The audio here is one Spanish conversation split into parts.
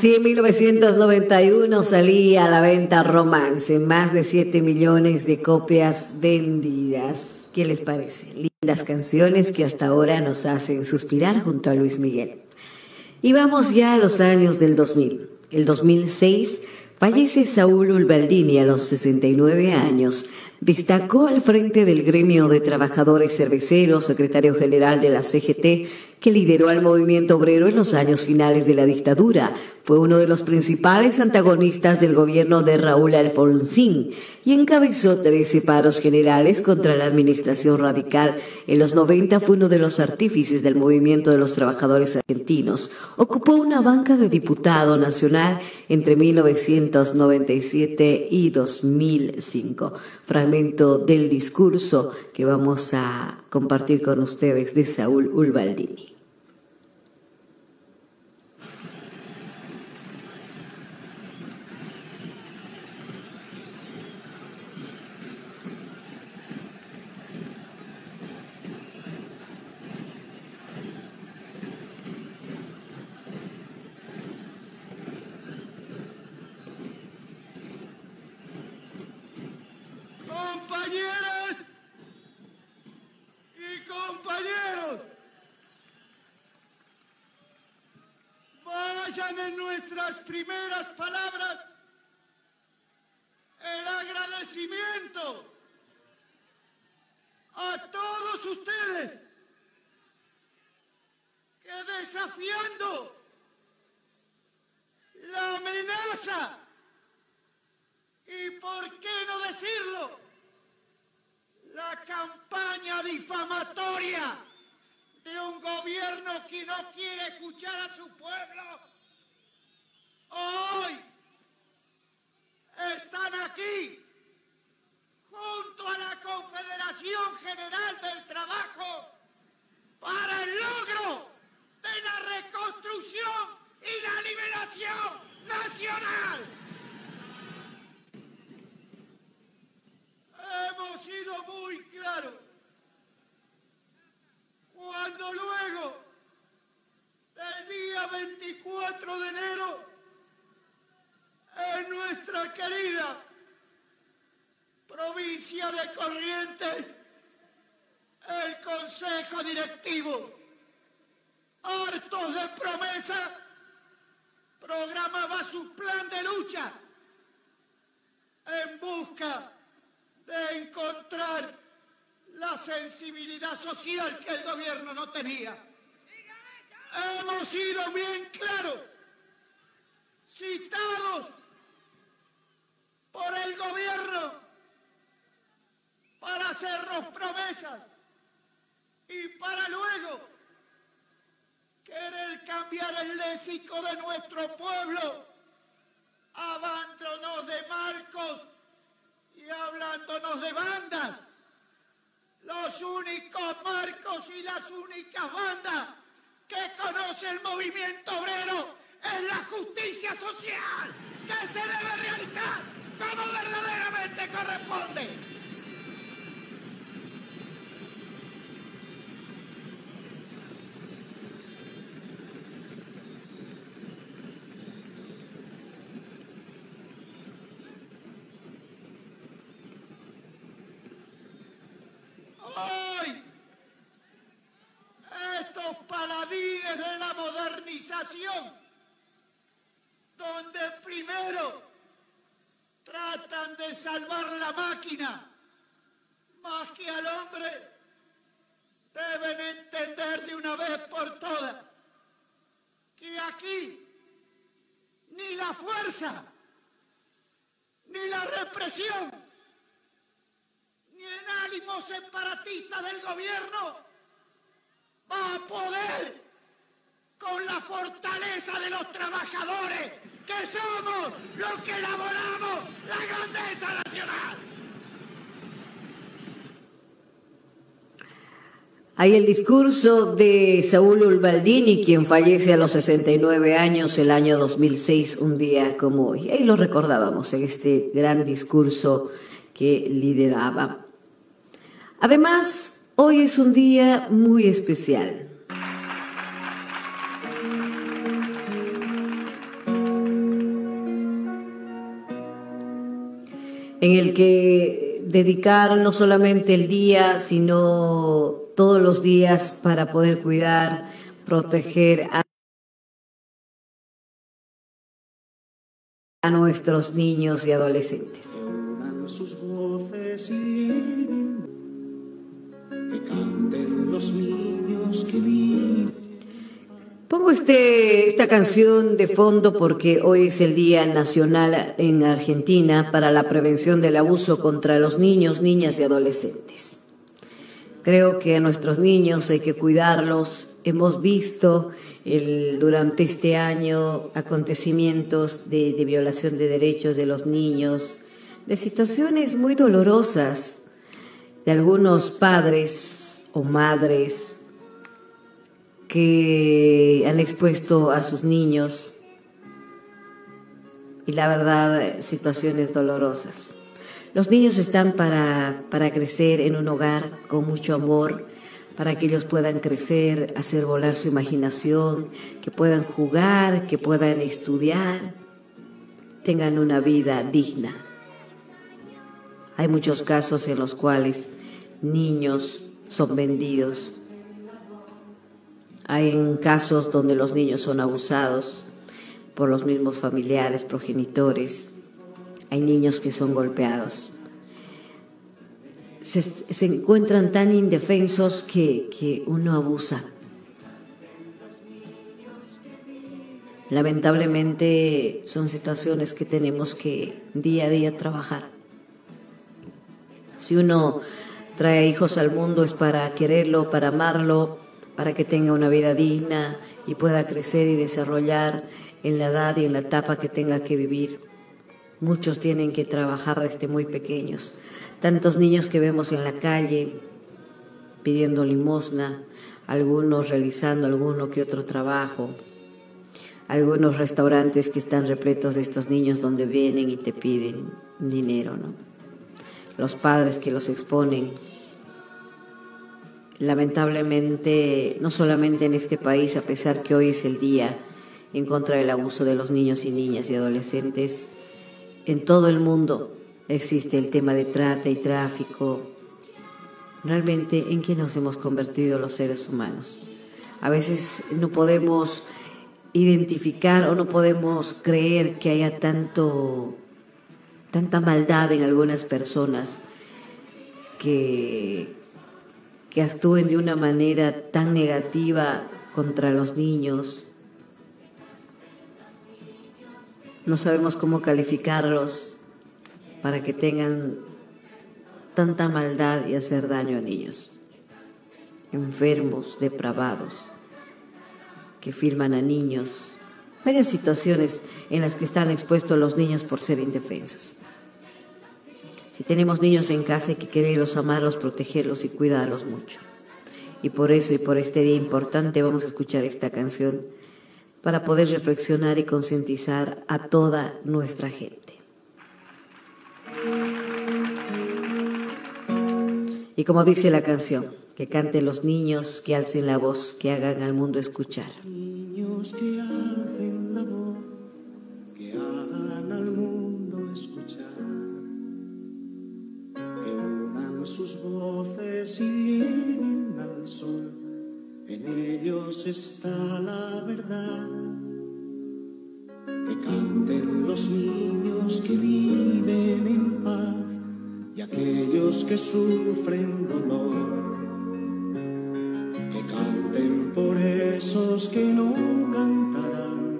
Así en 1991 salía a la venta Romance, más de 7 millones de copias vendidas. ¿Qué les parece? Lindas canciones que hasta ahora nos hacen suspirar junto a Luis Miguel. Y vamos ya a los años del 2000. El 2006 fallece Saúl Ulbaldini a los 69 años. Destacó al frente del gremio de trabajadores cerveceros, secretario general de la CGT, que lideró al movimiento obrero en los años finales de la dictadura. Fue uno de los principales antagonistas del gobierno de Raúl Alfonsín y encabezó 13 paros generales contra la administración radical. En los 90 fue uno de los artífices del movimiento de los trabajadores argentinos. Ocupó una banca de diputado nacional entre 1997 y 2005. Del discurso que vamos a compartir con ustedes de Saúl Ulbaldini. Compañeras y compañeros, vayan en nuestras primeras palabras el agradecimiento a todos ustedes que desafiando la amenaza y por qué no decirlo, la campaña difamatoria de un gobierno que no quiere escuchar a su pueblo. Hoy están aquí junto a la Confederación General del Trabajo para el logro de la reconstrucción y la liberación nacional. Hemos sido muy claros cuando luego del día 24 de enero en nuestra querida provincia de Corrientes el consejo directivo hartos de promesa programaba su plan de lucha en busca de encontrar la sensibilidad social que el gobierno no tenía. Hemos sido bien claros, citados por el gobierno para hacernos promesas y para luego querer cambiar el léxico de nuestro pueblo, hablándonos de marcos y hablándonos de bandas. Los únicos marcos y las únicas bandas que conoce el movimiento obrero es la justicia social que se debe realizar como verdaderamente corresponde. de salvar la más que al hombre, deben entender de una vez por todas que aquí ni la fuerza, ni la represión, ni el ánimo separatista del gobierno va a poder con la fortaleza de los trabajadores que somos los que elaboramos la grandeza nacional. Hay el discurso de Saúl Ulbaldini, quien fallece a los 69 años el año 2006, un día como hoy. Ahí lo recordábamos en este gran discurso que lideraba. Además, hoy es un día muy especial. en el que dedicar no solamente el día, sino todos los días para poder cuidar, proteger a, nuestros niños y adolescentes. sus voces y que canten los niños que viven. Pongo este, esta canción de fondo porque hoy es el Día Nacional en Argentina para la prevención del abuso contra los niños, niñas y adolescentes. Creo que a nuestros niños hay que cuidarlos. Hemos visto durante este año acontecimientos de violación de derechos de los niños, de situaciones muy dolorosas de algunos padres o madres que han expuesto a sus niños y la verdad situaciones dolorosas. Los niños están para, para crecer en un hogar con mucho amor, para que ellos puedan crecer, hacer volar su imaginación, que puedan jugar, que puedan estudiar, tengan una vida digna. Hay muchos casos en los cuales niños son vendidos hay casos donde los niños son abusados por los mismos familiares, progenitores. Hay niños que son golpeados. Se, encuentran tan indefensos que, que uno abusa. Lamentablemente son situaciones que tenemos que día a día trabajar. Si uno trae hijos al mundo es para quererlo, para amarlo, para que tenga una vida digna y pueda crecer y desarrollar en la edad y en la etapa que tenga que vivir. Muchos tienen que trabajar desde muy pequeños. Tantos niños que vemos en la calle pidiendo limosna, algunos realizando alguno que otro trabajo, algunos restaurantes que están repletos de estos niños donde vienen y te piden dinero, ¿no? Los padres que los exponen lamentablemente, no solamente en este país, a pesar que hoy es el día en contra del abuso de los niños y niñas y adolescentes, en todo el mundo existe el tema de trata y tráfico. Realmente, ¿en qué nos hemos convertido los seres humanos? A veces no podemos identificar o no podemos creer que haya tanto, tanta maldad en algunas personas que que actúen de una manera tan negativa contra los niños. No sabemos cómo calificarlos para que tengan tanta maldad y hacer daño a niños, enfermos, depravados, que firman a niños. Varias situaciones en las que están expuestos los niños por ser indefensos. Si tenemos niños en casa hay que quererlos, amarlos, protegerlos y cuidarlos mucho. Y por eso y por este día importante vamos a escuchar esta canción para poder reflexionar y concientizar a toda nuestra gente. Y como dice la canción, que canten los niños, que alcen la voz, que hagan al mundo escuchar. Niños que alcen la voz, que hagan al mundo escuchar. sus voces y lleguen al sol. En ellos está la verdad. Que canten los niños que viven en paz. y aquellos que sufren dolor. Que canten por esos que no cantarán,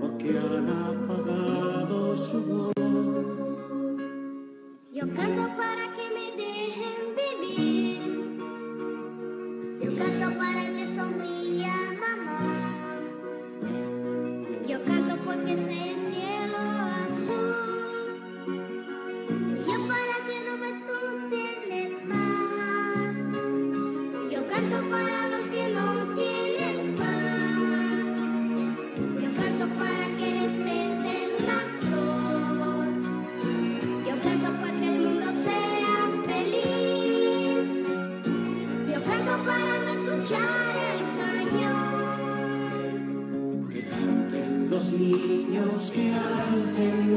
porque han apagado su voz. Yo canto para que me dejen vivir. Yo canto para que sonría mamá.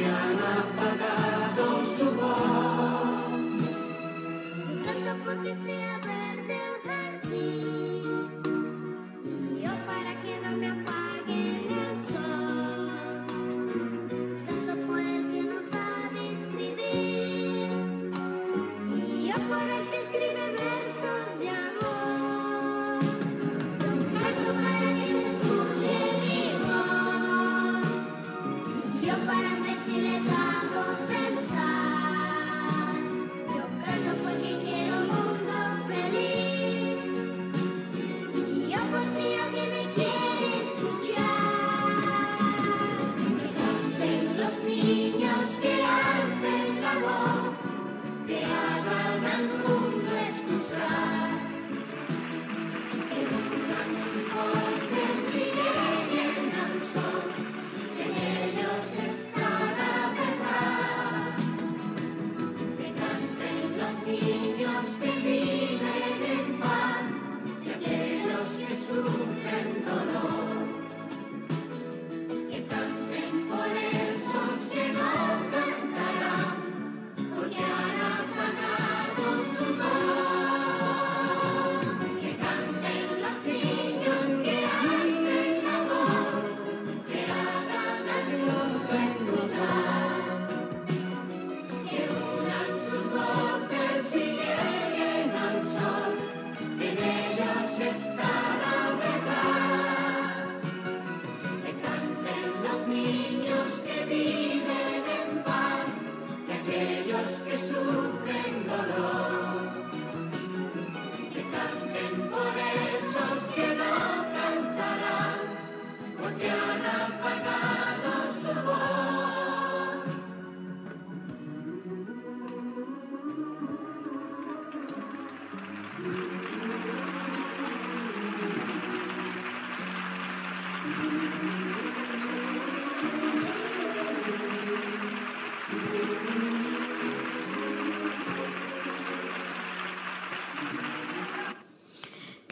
porque han apagado su voz.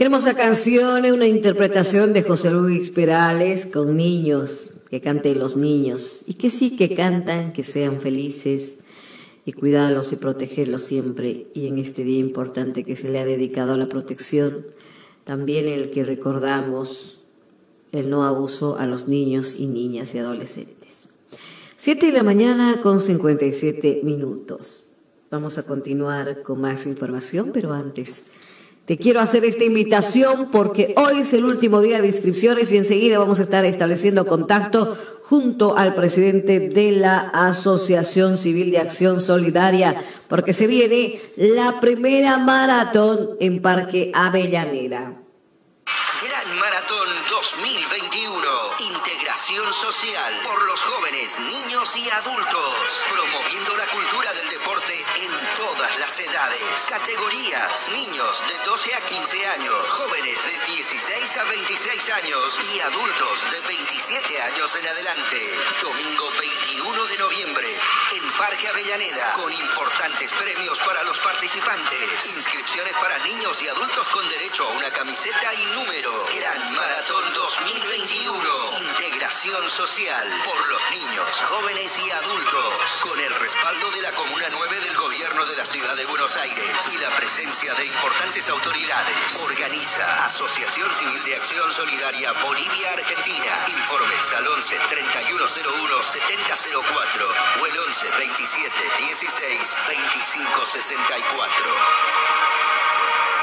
Hermosa canción, una interpretación de José Luis Perales con niños, que canten los niños y que sí que cantan, que sean felices y cuidarlos y protegerlos siempre. Y en este día importante que se le ha dedicado a la protección, también el que recordamos el no abuso a los niños y niñas y adolescentes. Siete de la mañana con 57 minutos. Vamos a continuar con más información, pero antes te quiero hacer esta invitación porque hoy es el último día de inscripciones y enseguida vamos a estar estableciendo contacto junto al presidente de la Asociación Civil de Acción Solidaria porque se viene la primera maratón en Parque Avellaneda. Gran Maratón 2021. Integración social por los jóvenes, niños y adultos. Promoviendo edades. Categorías. Niños de 12 a 15 años. Jóvenes de 16 a 26 años. Y adultos de 27 años en adelante. Domingo 21 de noviembre. En Parque Avellaneda, con importantes premios para los participantes. Inscripciones para niños y adultos con derecho a una camiseta y número. Gran Maratón 2021. Integración social por los niños, jóvenes y adultos. Con el respaldo de la Comuna 9 del Gobierno de la Ciudad de Buenos Aires y la presencia de importantes autoridades. Organiza Asociación Civil de Acción Solidaria Bolivia Argentina. Informes al 11 3101 7004 o el 11 27 16 25 64.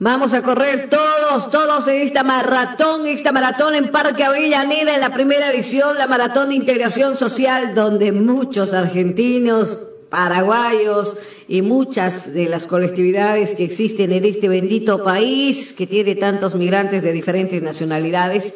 Vamos a correr todos, todos en esta maratón, esta maratón en Parque Avellaneda, en la primera edición, la maratón de integración social, donde muchos argentinos, paraguayos y muchas de las colectividades que existen en este bendito país, que tiene tantos migrantes de diferentes nacionalidades,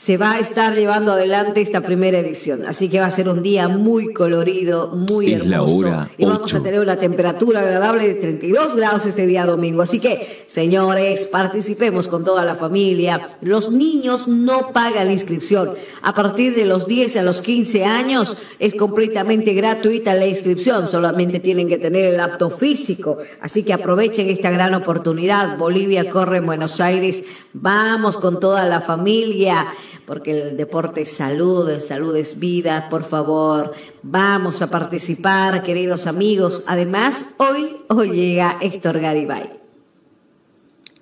se va a estar llevando adelante esta primera edición. Así que va a ser un día muy colorido, muy Es la hermoso. hora y vamos a tener una temperatura agradable de 32 grados este día domingo. Así que, señores, participemos con toda la familia. Los niños no pagan la inscripción. A partir de los 10 a los 15 años es completamente gratuita la inscripción. Solamente tienen que tener el apto físico. Así que aprovechen esta gran oportunidad. Bolivia corre en Buenos Aires. Vamos con toda la familia porque el deporte es salud, salud es vida, por favor, vamos a participar, queridos amigos. Además, hoy, hoy llega Héctor Garibay.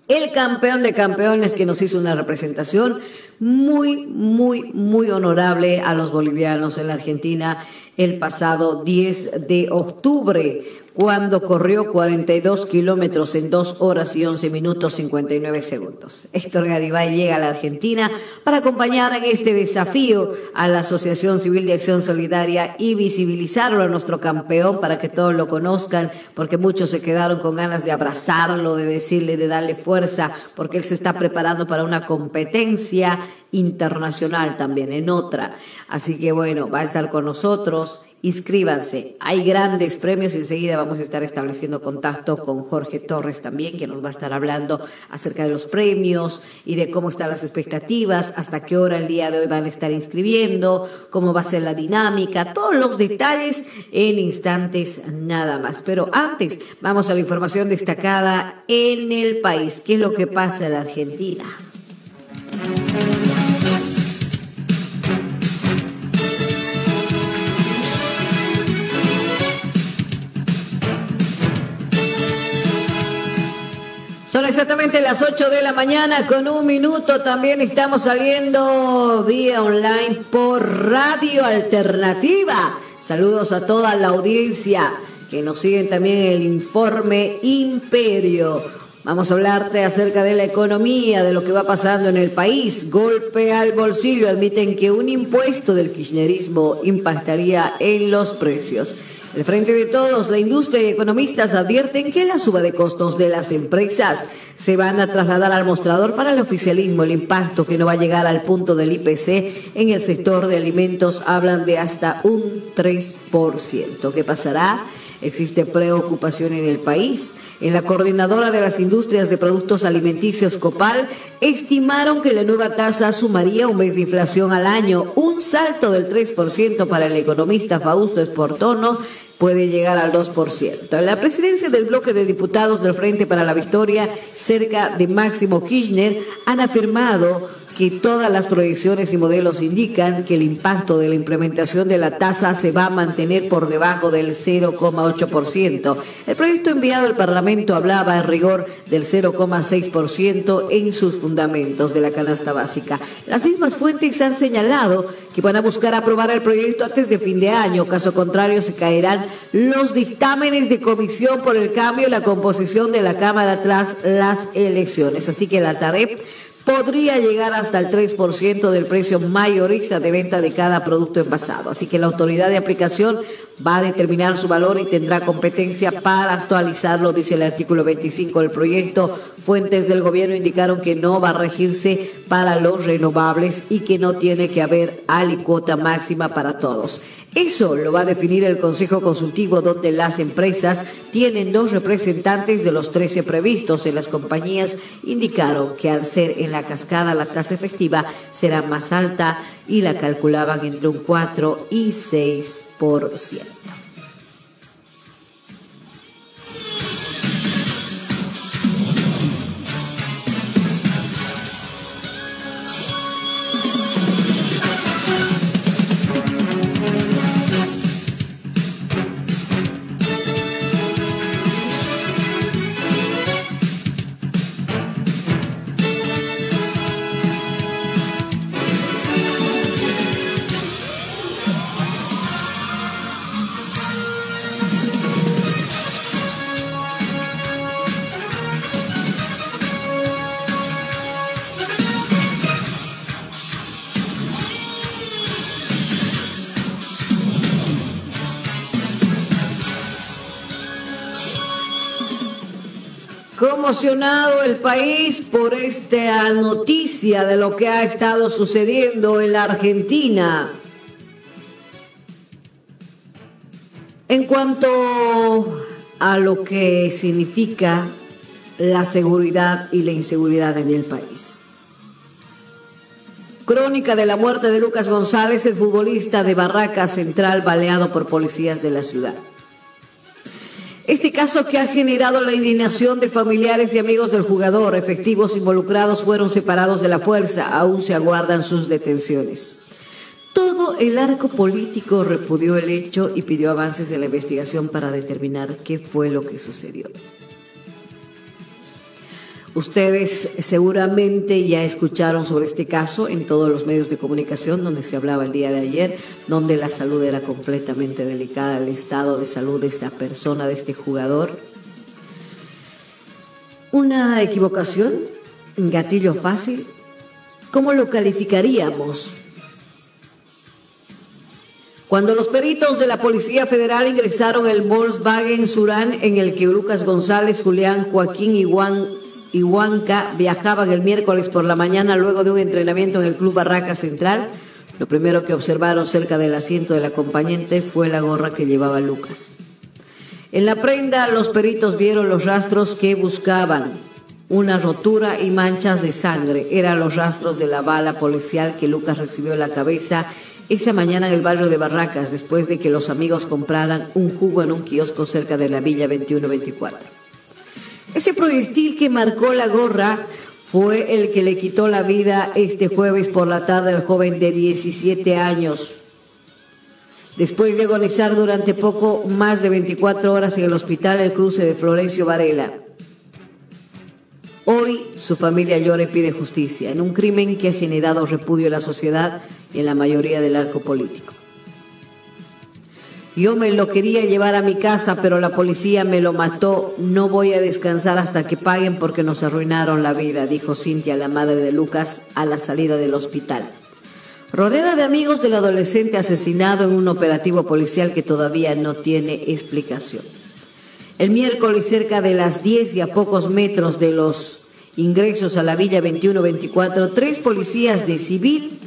El campeón de campeones que nos hizo una representación muy, muy, muy honorable a los bolivianos en la Argentina el pasado 10 de octubre, cuando corrió 42 kilómetros en 2 horas y 11 minutos 59 segundos. Héctor Garibay llega a la Argentina para acompañar en este desafío a la Asociación Civil de Acción Solidaria y visibilizarlo a nuestro campeón para que todos lo conozcan, porque muchos se quedaron con ganas de abrazarlo, de decirle, de darle fuerza, porque él se está preparando para una competencia internacional también, en otra. Así que bueno, va a estar con nosotros. Inscríbanse. Hay grandes premios. Enseguida vamos a estar estableciendo contacto con Jorge Torres también, que nos va a estar hablando acerca de los premios y de cómo están las expectativas, hasta qué hora el día de hoy van a estar inscribiendo, cómo va a ser la dinámica, todos los detalles en instantes nada más. Pero antes, vamos a la información destacada en el país. ¿Qué es lo que pasa en Argentina? Son exactamente las 8 de la mañana con un minuto. También estamos saliendo vía online por Radio Alternativa. Saludos a toda la audiencia que nos siguen también el informe Imperio. Vamos a hablarte acerca de la economía, de lo que va pasando en el país. Golpe al bolsillo. Admiten que un impuesto del kirchnerismo impactaría en los precios. Frente de Todos, la industria y economistas advierten que la suba de costos de las empresas se van a trasladar al mostrador para el oficialismo. El impacto que no va a llegar al punto del IPC en el sector de alimentos hablan de hasta un 3%. ¿Qué pasará? Existe preocupación en el país. En la coordinadora de las industrias de productos alimenticios Copal estimaron que la nueva tasa sumaría un mes de inflación al año, un salto del 3% para el economista Fausto Esportono puede llegar al 2%. En la presidencia del bloque de diputados del Frente para la Victoria, cerca de Máximo Kirchner, han afirmado que todas las proyecciones y modelos indican que el impacto de la implementación de la tasa se va a mantener por debajo del 0,8%. El proyecto enviado al Parlamento hablaba en rigor del 0,6% en sus fundamentos de la canasta básica. Las mismas fuentes han señalado que van a buscar aprobar el proyecto antes de fin de año, caso contrario se caerán los dictámenes de comisión por el cambio en la composición de la Cámara tras las elecciones. Así que la TAREP podría llegar hasta el 3% del precio mayorista de venta de cada producto envasado. Así que la autoridad de aplicación va a determinar su valor y tendrá competencia para actualizarlo, dice el artículo 25 del proyecto. Fuentes del gobierno indicaron que no va a regirse para los renovables y que no tiene que haber alicuota máxima para todos. Eso lo va a definir el Consejo Consultivo, donde las empresas tienen dos representantes de los 13 previstos. En las compañías indicaron que al ser en la cascada la tasa efectiva será más alta y la calculaban entre un 4 y 6%. El país por esta noticia de lo que ha estado sucediendo en la Argentina. En cuanto a lo que significa la seguridad y la inseguridad en el país. Crónica de la muerte de Lucas González, el futbolista de Barraca Central baleado por policías de la ciudad. Este caso que ha generado la indignación de familiares y amigos del jugador, efectivos involucrados fueron separados de la fuerza, aún se aguardan sus detenciones. Todo el arco político repudió el hecho y pidió avances en la investigación para determinar qué fue lo que sucedió. Ustedes seguramente ya escucharon sobre este caso en todos los medios de comunicación donde se hablaba el día de ayer, donde la salud era completamente delicada, el estado de salud de esta persona, de este jugador. Una equivocación, gatillo fácil. ¿Cómo lo calificaríamos? Cuando los peritos de la Policía Federal ingresaron el Volkswagen Surán en el que Lucas González, Julián, Joaquín y Juan y Huanca viajaban el miércoles por la mañana luego de un entrenamiento en el Club Barraca Central. Lo primero que observaron cerca del asiento del acompañante fue la gorra que llevaba Lucas. En la prenda los peritos vieron los rastros que buscaban, una rotura y manchas de sangre. Eran los rastros de la bala policial que Lucas recibió en la cabeza esa mañana en el barrio de Barracas, después de que los amigos compraran un jugo en un kiosco cerca de la Villa 2124. Ese proyectil que marcó la gorra fue el que le quitó la vida este jueves por la tarde al joven de 17 años. Después de agonizar durante poco más de 24 horas en el hospital El Cruce de Florencio Varela. Hoy su familia llora y pide justicia en un crimen que ha generado repudio en la sociedad y en la mayoría del arco político. Yo me lo quería llevar a mi casa, pero la policía me lo mató. No voy a descansar hasta que paguen porque nos arruinaron la vida, dijo Cintia, la madre de Lucas, a la salida del hospital. Rodeada de amigos del adolescente asesinado en un operativo policial que todavía no tiene explicación. El miércoles, cerca de las 10 y a pocos metros de los ingresos a la Villa 2124, tres policías de civil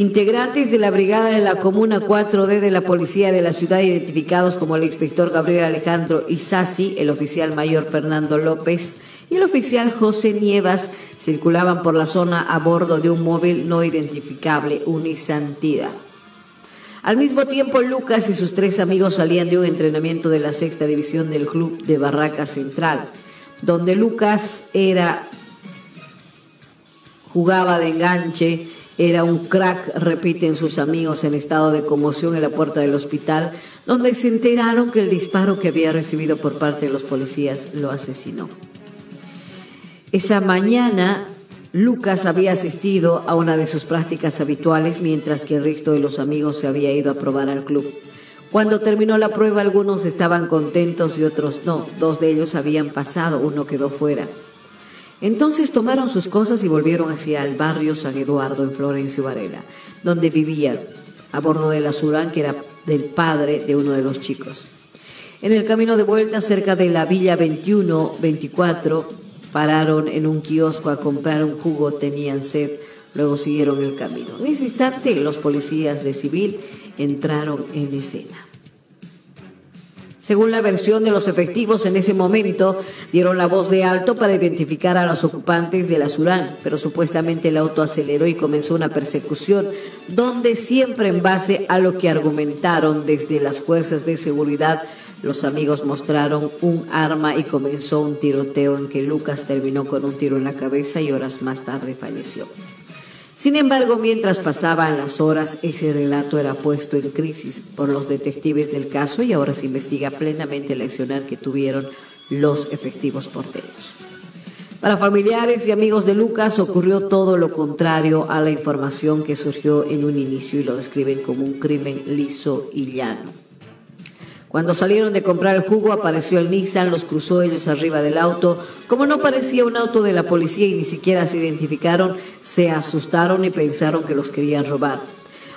Integrantes de la Brigada de la Comuna 4D de la Policía de la Ciudad, identificados como el inspector Gabriel Alejandro Isasi, el oficial mayor Fernando López y el oficial José Nievas, circulaban por la zona a bordo de un móvil no identificable, Unisantida. Al mismo tiempo, Lucas y sus tres amigos salían de un entrenamiento de la sexta división del club de Barraca Central, donde Lucas era jugaba de enganche era un crack, repiten sus amigos en estado de conmoción en la puerta del hospital, donde se enteraron que el disparo que había recibido por parte de los policías lo asesinó. Esa mañana, Lucas había asistido a una de sus prácticas habituales, mientras que el resto de los amigos se había ido a probar al club. Cuando terminó la prueba, algunos estaban contentos y otros no. Dos de ellos habían pasado, uno quedó fuera. Entonces tomaron sus cosas y volvieron hacia el barrio San Eduardo en Florencio Varela, donde vivían, a bordo de la Surán, que era del padre de uno de los chicos. En el camino de vuelta, cerca de la Villa 21-24, pararon en un kiosco a comprar un jugo, tenían sed, luego siguieron el camino. En ese instante, los policías de civil entraron en escena. Según la versión de los efectivos, en ese momento dieron la voz de alto para identificar a los ocupantes de la Surán, pero supuestamente el auto aceleró y comenzó una persecución donde siempre en base a lo que argumentaron desde las fuerzas de seguridad, los amigos mostraron un arma y comenzó un tiroteo en que Lucas terminó con un tiro en la cabeza y horas más tarde falleció. Sin embargo, mientras pasaban las horas, ese relato era puesto en crisis por los detectives del caso y ahora se investiga plenamente el accionar que tuvieron los efectivos porteños. Para familiares y amigos de Lucas ocurrió todo lo contrario a la información que surgió en un inicio y lo describen como un crimen liso y llano. Cuando salieron de comprar el jugo apareció el Nissan, los cruzó ellos arriba del auto. Como no parecía un auto de la policía y ni siquiera se identificaron, se asustaron y pensaron que los querían robar.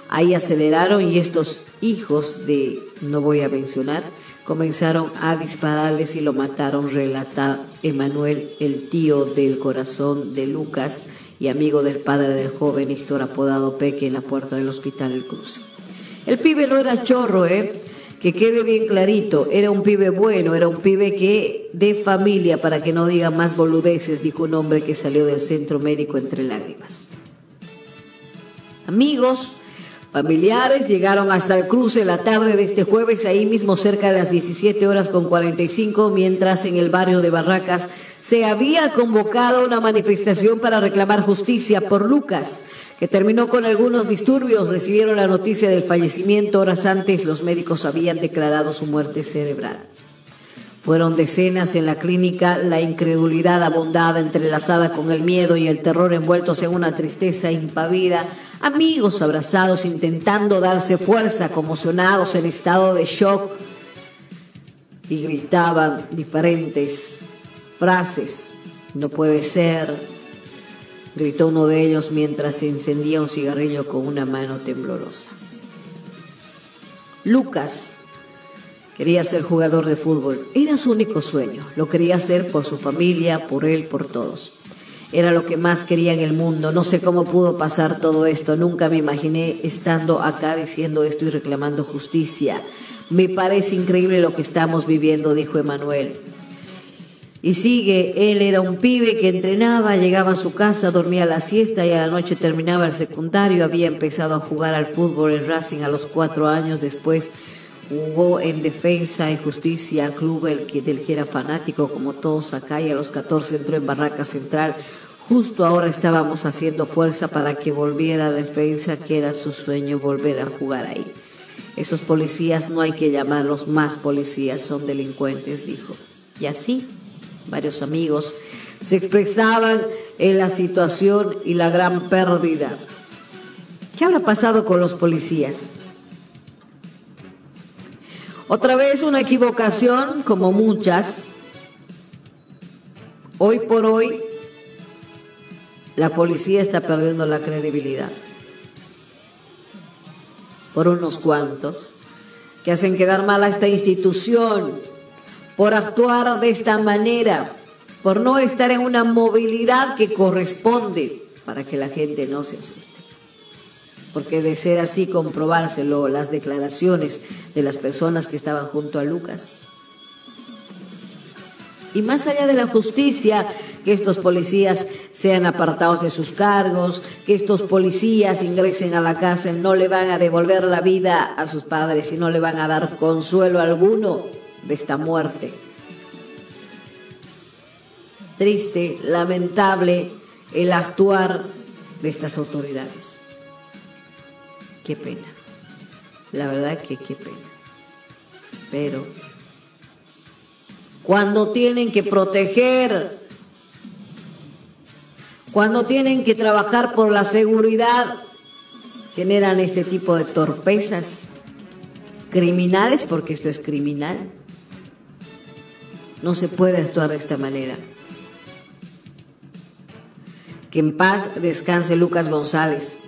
Ahí aceleraron y estos hijos de, no voy a mencionar, comenzaron a dispararles y lo mataron, relata Emanuel, el tío del corazón de Lucas y amigo del padre del joven Héctor apodado Peque en la puerta del hospital El Cruz. El pibe no era chorro, ¿eh? Que quede bien clarito, era un pibe bueno, era un pibe que de familia, para que no diga más boludeces, dijo un hombre que salió del centro médico entre lágrimas. Amigos, familiares llegaron hasta el cruce la tarde de este jueves, ahí mismo cerca de las 17 horas con 45, mientras en el barrio de Barracas se había convocado una manifestación para reclamar justicia por Lucas que terminó con algunos disturbios, recibieron la noticia del fallecimiento. Horas antes los médicos habían declarado su muerte cerebral. Fueron decenas en la clínica, la incredulidad abondada entrelazada con el miedo y el terror envueltos en una tristeza impavida, amigos abrazados intentando darse fuerza, conmocionados en estado de shock y gritaban diferentes frases. No puede ser, gritó uno de ellos mientras se encendía un cigarrillo con una mano temblorosa. Lucas quería ser jugador de fútbol. Era su único sueño. Lo quería hacer por su familia, por él, por todos. Era lo que más quería en el mundo. No sé cómo pudo pasar todo esto. Nunca me imaginé estando acá diciendo esto y reclamando justicia. Me parece increíble lo que estamos viviendo, dijo Emanuel. Y sigue, él era un pibe que entrenaba, llegaba a su casa, dormía la siesta y a la noche terminaba el secundario. Había empezado a jugar al fútbol en Racing a los cuatro años. Después jugó en Defensa y Justicia, club el que, del que era fanático como todos acá y a los 14 entró en Barraca Central. Justo ahora estábamos haciendo fuerza para que volviera a Defensa, que era su sueño volver a jugar ahí. Esos policías no hay que llamarlos más policías, son delincuentes, dijo. Y así varios amigos, se expresaban en la situación y la gran pérdida. ¿Qué habrá pasado con los policías? Otra vez una equivocación, como muchas. Hoy por hoy, la policía está perdiendo la credibilidad. Por unos cuantos que hacen quedar mal a esta institución por actuar de esta manera, por no estar en una movilidad que corresponde para que la gente no se asuste. Porque de ser así, comprobárselo las declaraciones de las personas que estaban junto a Lucas. Y más allá de la justicia, que estos policías sean apartados de sus cargos, que estos policías ingresen a la cárcel, no le van a devolver la vida a sus padres y no le van a dar consuelo alguno de esta muerte. Triste, lamentable el actuar de estas autoridades. Qué pena. La verdad que qué pena. Pero cuando tienen que proteger, cuando tienen que trabajar por la seguridad, generan este tipo de torpezas criminales, porque esto es criminal. No se puede actuar de esta manera. Que en paz descanse Lucas González.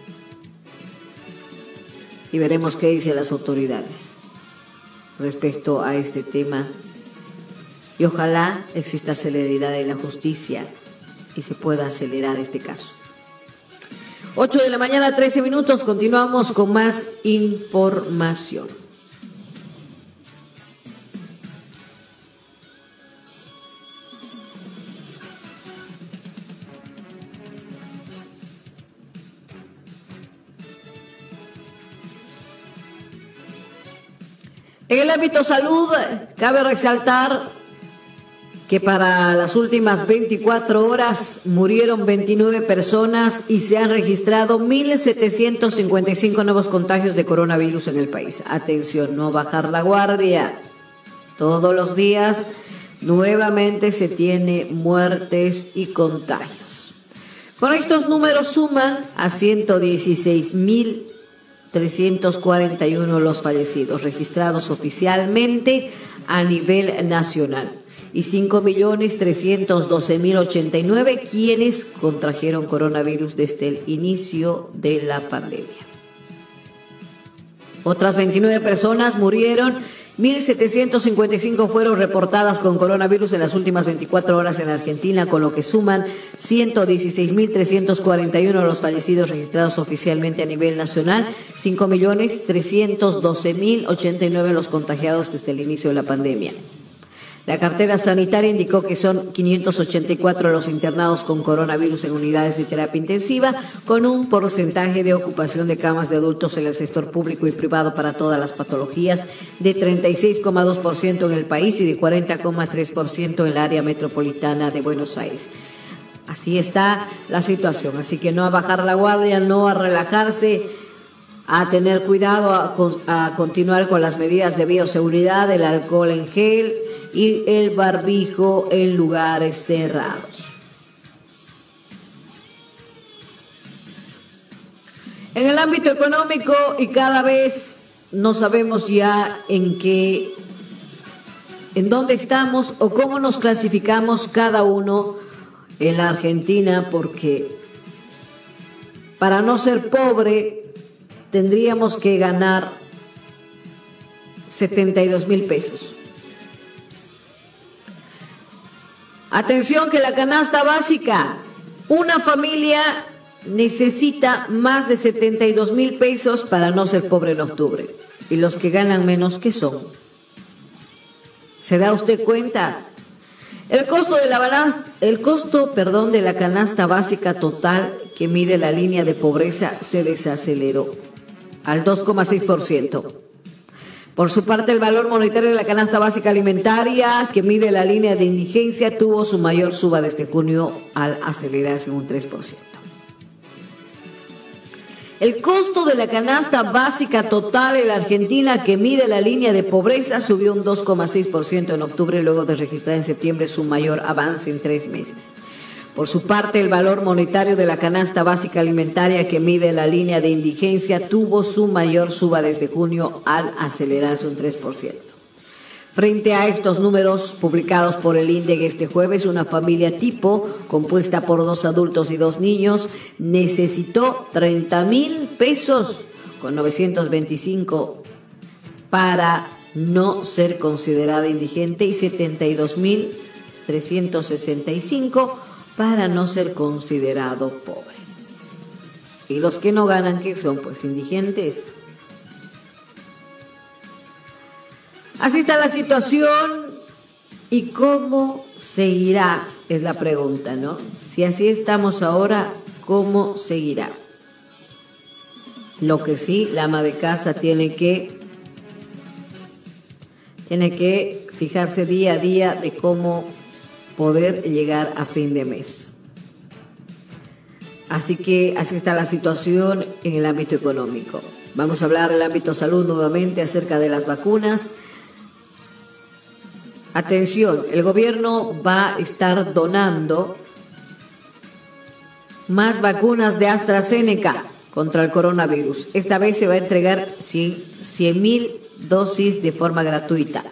Y veremos qué dicen las autoridades respecto a este tema. Y ojalá exista celeridad en la justicia y se pueda acelerar este caso. 8 de la mañana, 13 minutos. Continuamos con más información. En el ámbito salud, cabe resaltar que para las últimas 24 horas murieron 29 personas y se han registrado 1.755 nuevos contagios de coronavirus en el país. Atención, no bajar la guardia. Todos los días nuevamente se tiene muertes y contagios. Con estos números suman a 116.341 los fallecidos registrados oficialmente a nivel nacional y 5.312.089 quienes contrajeron coronavirus desde el inicio de la pandemia. Otras 29 personas murieron 1.755 fueron reportadas con coronavirus en las últimas 24 horas en Argentina, con lo que suman 116.341 los fallecidos registrados oficialmente a nivel nacional, 5.312.089 los contagiados desde el inicio de la pandemia. La cartera sanitaria indicó que son 584 los internados con coronavirus en unidades de terapia intensiva, con un porcentaje de ocupación de camas de adultos en el sector público y privado para todas las patologías de 36,2% en el país y de 40,3% en el área metropolitana de Buenos Aires. Así está la situación, así que no a bajar la guardia, no a relajarse, a tener cuidado, a, a continuar con las medidas de bioseguridad, el alcohol en gel, y el barbijo en lugares cerrados. En el ámbito económico y cada vez no sabemos ya en qué, en dónde estamos o cómo nos clasificamos cada uno en la Argentina, porque para no ser pobre tendríamos que ganar 72 mil pesos. Atención que la canasta básica, una familia necesita más de 72 mil pesos para no ser pobre en octubre. Y los que ganan menos, ¿qué son? ¿Se da usted cuenta? El costo de la balanza, el costo, perdón, de la canasta básica total que mide la línea de pobreza se desaceleró al 2,6%. Por su parte, el valor monetario de la canasta básica alimentaria, que mide la línea de indigencia, tuvo su mayor suba desde junio al acelerarse un 3%. El costo de la canasta básica total en la Argentina, que mide la línea de pobreza, subió un 2,6% en octubre, luego de registrar en septiembre su mayor avance en tres meses. Por su parte, el valor monetario de la canasta básica alimentaria que mide la línea de indigencia tuvo su mayor suba desde junio al acelerarse un 3%. Frente a estos números publicados por el INDEC este jueves, una familia tipo, compuesta por dos adultos y dos niños, necesitó 30 mil pesos con 925 para no ser considerada indigente y 72 mil 365 para no ser considerado pobre. Y los que no ganan, ¿qué son? Pues indigentes. Así está la situación y cómo seguirá, es la pregunta, ¿no? Si así estamos ahora, ¿cómo seguirá? Lo que sí, la ama de casa tiene que, tiene que fijarse día a día de cómo poder llegar a fin de mes. Así que así está la situación en el ámbito económico. Vamos a hablar del ámbito salud nuevamente acerca de las vacunas. Atención, el gobierno va a estar donando más vacunas de AstraZeneca contra el coronavirus. Esta vez se va a entregar 100 mil dosis de forma gratuita.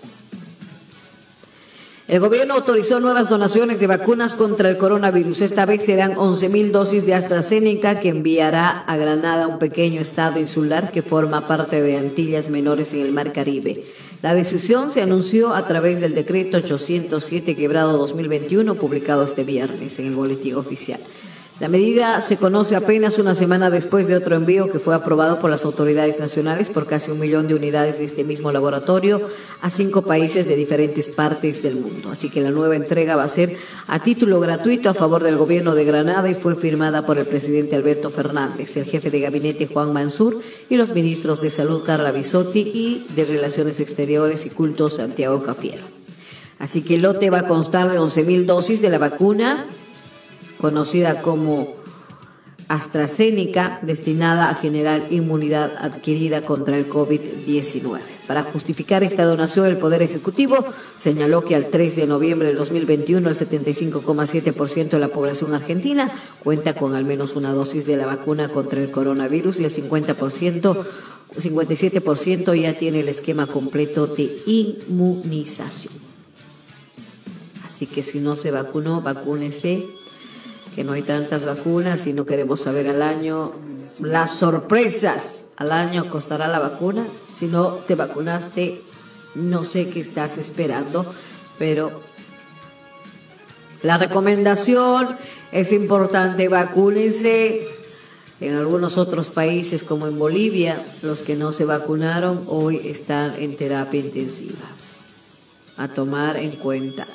El gobierno autorizó nuevas donaciones de vacunas contra el coronavirus. Esta vez serán 11.000 dosis de AstraZeneca que enviará a Granada, un pequeño estado insular que forma parte de Antillas Menores en el Mar Caribe. La decisión se anunció a través del decreto 807 quebrado 2021 publicado este viernes en el boletín oficial. La medida se conoce apenas una semana después de otro envío que fue aprobado por las autoridades nacionales por casi un millón de unidades de este mismo laboratorio a cinco países de diferentes partes del mundo. Así que la nueva entrega va a ser a título gratuito a favor del gobierno de Granada y fue firmada por el presidente Alberto Fernández, el jefe de gabinete Juan Mansur y los ministros de Salud Carla Bisotti y de Relaciones Exteriores y Cultos Santiago Cafiero. Así que el lote va a constar de 11.000 dosis de la vacuna conocida como AstraZeneca, destinada a generar inmunidad adquirida contra el COVID-19. Para justificar esta donación, el Poder Ejecutivo señaló que al 3 de noviembre del 2021 el 75,7% de la población argentina cuenta con al menos una dosis de la vacuna contra el coronavirus y el 50%, 57% ya tiene el esquema completo de inmunización. Así que si no se vacunó, vacúnese que no hay tantas vacunas y no queremos saber al año las sorpresas. Al año costará la vacuna. Si no te vacunaste, no sé qué estás esperando, pero la recomendación es importante, vacúnense. En algunos otros países, como en Bolivia, los que no se vacunaron hoy están en terapia intensiva. A tomar en cuenta.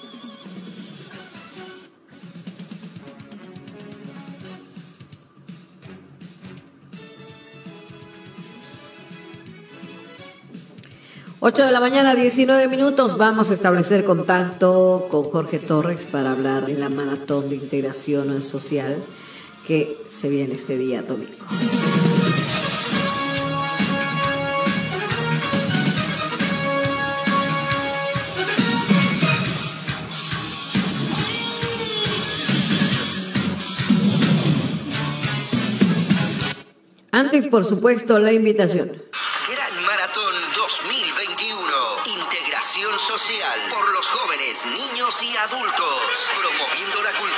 8 de la mañana, 19 minutos. Vamos a establecer contacto con Jorge Torres para hablar de la maratón de integración social que se viene este día domingo. Antes, por supuesto, la invitación. Social por los jóvenes, niños y adultos. Promoviendo la cultura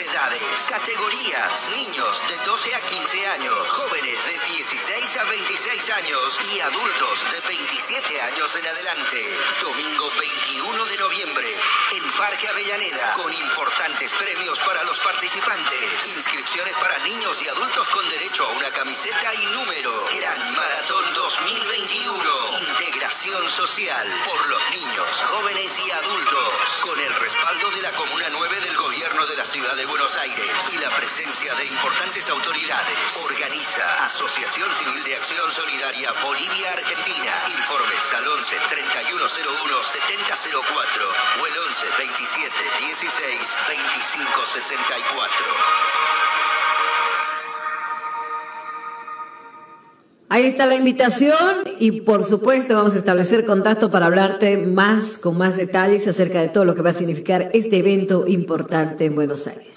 edades. Categorías: niños de 12 a 15 años, jóvenes de 16 a 26 años y adultos de 27 años en adelante. Domingo 21 de noviembre en Parque Avellaneda con importantes premios para los participantes. Inscripciones para niños y adultos con derecho a una camiseta y número. Gran Maratón 2021. Integración social por los niños, jóvenes y adultos. Con el respaldo de la Comuna 9 del Gobierno de la Ciudad de Buenos Aires y la presencia de importantes autoridades. Organiza Asociación Civil de Acción Solidaria Bolivia-Argentina. Informes al 11 3101 7004 o el 11 27 16 25 64. Ahí está la invitación y por supuesto vamos a establecer contacto para hablarte más con más detalles acerca de todo lo que va a significar este evento importante en Buenos Aires.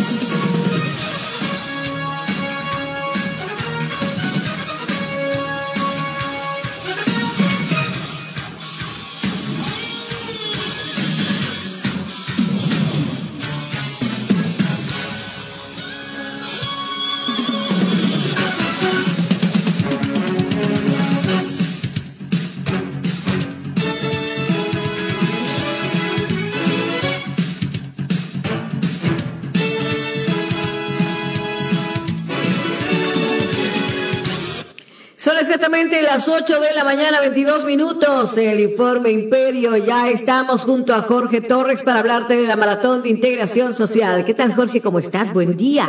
Son exactamente las 8 de la mañana, 22 minutos. El informe Imperio. Ya estamos junto a Jorge Torres para hablarte de la maratón de integración social. ¿Qué tal, Jorge? ¿Cómo estás? Buen día.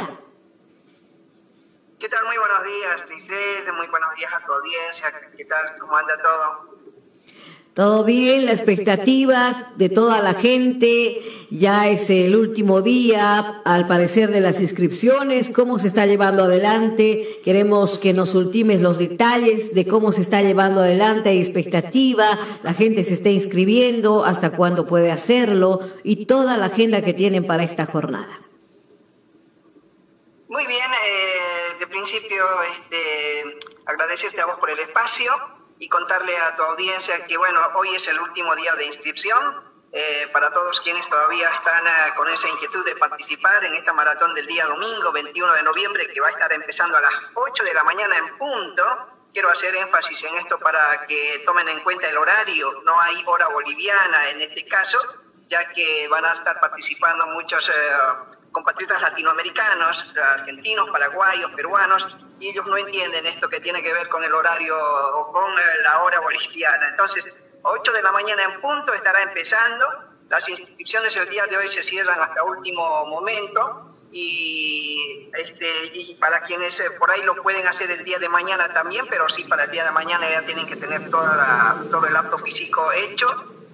¿Qué tal? Muy buenos días, Giselle. Muy buenos días a tu audiencia. ¿Qué tal? ¿Cómo anda todo? Todo bien, la expectativa de toda la gente. Ya es el último día, al parecer, de las inscripciones. ¿Cómo se está llevando adelante? Queremos que nos ultimes los detalles de cómo se está llevando adelante. Hay expectativa, la gente se está inscribiendo, hasta cuándo puede hacerlo y toda la agenda que tienen para esta jornada. Muy bien, eh, de principio este, agradecerte a vos por el espacio y contarle a tu audiencia que, bueno, hoy es el último día de inscripción. eh, para todos quienes todavía están eh, con esa inquietud de participar en esta maratón del día domingo 21 de noviembre que va a estar empezando a las 8 de la mañana en punto. Quiero hacer énfasis en esto para que tomen en cuenta el horario. No hay hora boliviana en este caso, ya que van a estar participando muchos eh, compatriotas latinoamericanos, argentinos, paraguayos, peruanos, y ellos no entienden esto que tiene que ver con el horario o con eh, la hora boliviana. Entonces, 8 de la mañana en punto estará empezando. Las inscripciones el día de hoy se cierran hasta último momento y, este, y para quienes eh, por ahí lo pueden hacer el día de mañana también, pero sí para el día de mañana ya tienen que tener toda la- todo el acto físico hecho.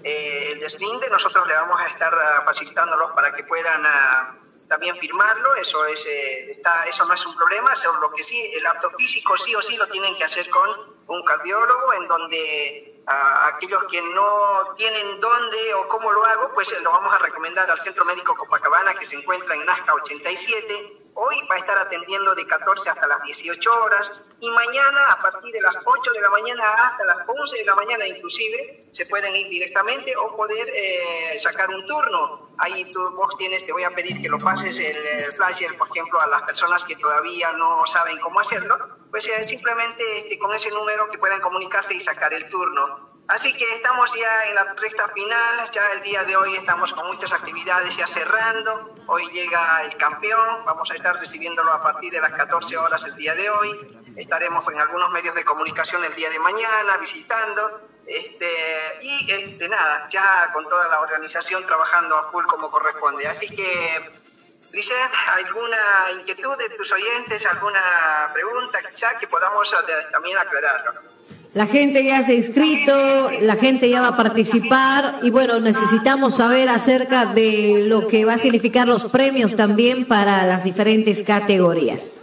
Eh, el deslinde nosotros le vamos a estar ah, facilitándolos para que puedan ah, también firmarlo, eso, es, eh, está- eso no es un problema, lo que sí, el acto físico sí o sí lo tienen que hacer con un cardiólogo en donde a aquellos que no tienen dónde o cómo lo hago, pues eh, lo vamos a recomendar al Centro Médico Copacabana que se encuentra en Nazca 87. Hoy va a estar atendiendo de 14 hasta las 18 horas y mañana a partir de las 8 de la mañana hasta las 11 de la mañana inclusive se pueden ir directamente o poder eh, sacar un turno. Ahí tú, vos tienes, te voy a pedir que lo pases el, eh, flyer, por ejemplo, a las personas que todavía no saben cómo hacerlo, pues eh, simplemente este, con ese número que puedan comunicarse y sacar el turno. Así que estamos ya en la recta final, ya el día de hoy estamos con muchas actividades ya cerrando. Hoy llega el campeón, vamos a estar recibiéndolo a partir de las 14 horas el día de hoy. Estaremos en algunos medios de comunicación el día de mañana visitando. Este, y este, nada, ya con toda la organización trabajando a full como corresponde. Así que, Lisette, ¿alguna inquietud de tus oyentes, alguna pregunta quizá que podamos también aclararlo? La gente ya se ha inscrito, la gente ya va a participar y bueno, necesitamos saber acerca de lo que va a significar los premios también para las diferentes categorías.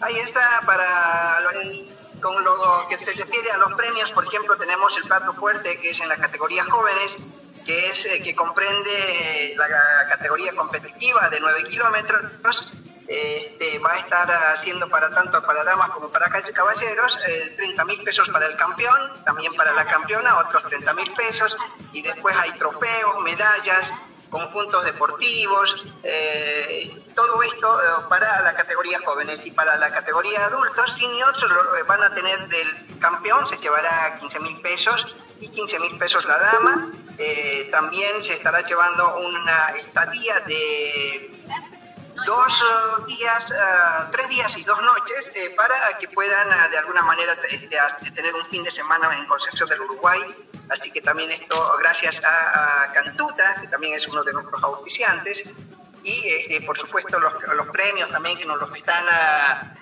Ahí está, para lo- con lo que se refiere a los premios, por ejemplo, tenemos el plato fuerte que es en la categoría jóvenes, que es eh, que comprende la categoría competitiva de 9 kilómetros. Este, va a estar haciendo para tanto para damas como para caballeros eh, 30 mil pesos para el campeón, también para la campeona otros 30 mil pesos y después hay trofeos, medallas, conjuntos deportivos, eh, todo esto eh, para la categoría jóvenes y para la categoría adultos, seniors eh, van a tener del campeón, se llevará 15 mil pesos y 15 mil pesos la dama. También se estará llevando una estadía de dos eh, días, eh, tres días y dos noches eh, para que puedan eh, de alguna manera tener un fin de semana en Concepción del Uruguay. Así que también esto gracias a, a Cantuta, que también es uno de nuestros auspiciantes. Y este, por supuesto los, los premios también que nos los están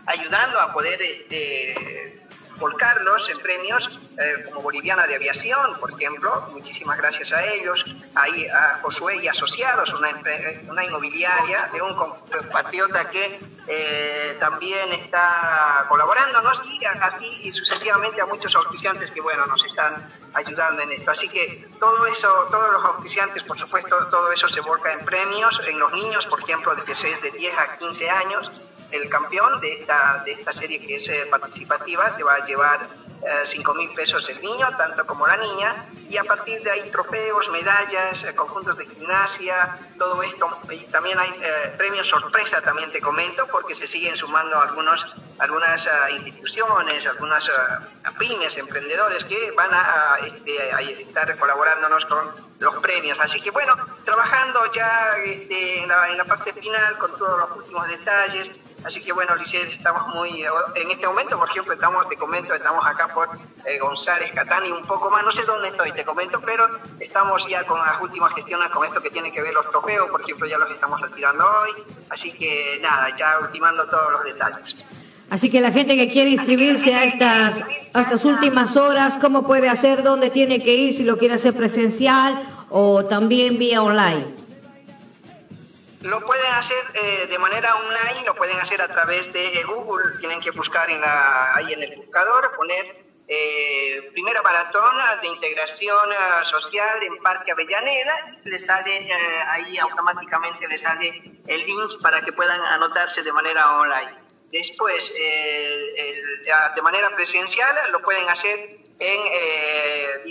ayudando a poder este, volcarlos en premios eh, como Boliviana de Aviación, por ejemplo. Muchísimas gracias a ellos. Ahí a Josué y Asociados, una, empre- una inmobiliaria de un compatriota que eh, también está colaborándonos y así sucesivamente a muchos auspiciantes que, bueno, nos están ayudando en esto. Así que todo eso, todos los auspiciantes, por supuesto, todo eso se volca en premios. En los niños, por ejemplo, de que es de 10 a 15 años, el campeón de esta, de esta serie que es eh, participativa se va a llevar eh, 5 mil pesos el niño, tanto como la niña, y a partir de ahí trofeos, medallas, eh, conjuntos de gimnasia, todo esto. Y también hay eh, premios sorpresa, también te comento, porque se siguen sumando algunos, algunas ah, instituciones, algunas ah, pymes, emprendedores que van a, a, este, a estar colaborándonos con los premios. Así que bueno, trabajando ya este, en, la, en la parte final con todos los últimos detalles. Así que bueno, Lisset, estamos muy, en este momento, por ejemplo, estamos, te comento, estamos acá por eh, González, Catán y un poco más, no sé dónde estoy, te comento, pero estamos ya con las últimas gestiones con esto que tiene que ver los trofeos, por ejemplo, ya los estamos retirando hoy, así que nada, ya ultimando todos los detalles. Así que la gente que quiere inscribirse a estas, a estas últimas horas, ¿cómo puede hacer? ¿Dónde tiene que ir? Si lo quiere hacer presencial o también vía online. Lo pueden hacer eh, de manera online, lo pueden hacer a través de Google, tienen que buscar en la, ahí en el buscador, poner eh, primera maratón de integración uh, social en Parque Avellaneda, le sale eh, ahí automáticamente le sale el link para que puedan anotarse de manera online. Después, el- el- de manera presencial, lo pueden hacer en eh,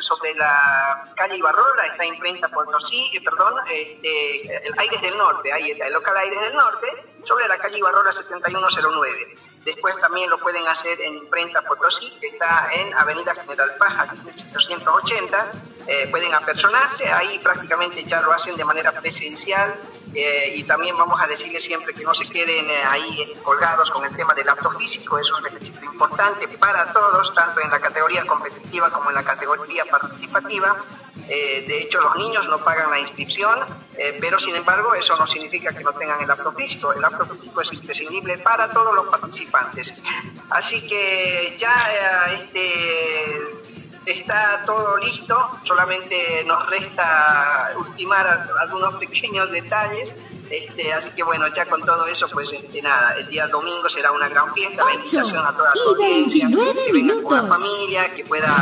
sobre la calle Ibarrola, está imprenta Potosí, eh, perdón, este, el Aires del Norte, ahí está, el local Aires del Norte, sobre la calle Ibarrola 7109. Después también lo pueden hacer en imprenta Potosí, que está en Avenida General Paja, 1880. Eh, pueden apersonarse, ahí prácticamente ya lo hacen de manera presencial eh, y también vamos a decirles siempre que no se queden eh, ahí colgados con el tema del acto físico, eso es un requisito importante para todos, tanto en la categoría competitiva como en la categoría participativa. Eh, de hecho, los niños no pagan la inscripción, eh, pero sin embargo eso no significa que no tengan el acto físico. El acto físico es imprescindible para todos los participantes. Así que ya eh, este, está todo listo, solamente nos resta ultimar al- algunos pequeños detalles. Este, así que bueno, ya con todo eso, pues este, nada, el día domingo será una gran fiesta, la invitación a toda la audiencia, 29 que vengan con la familia, que pueda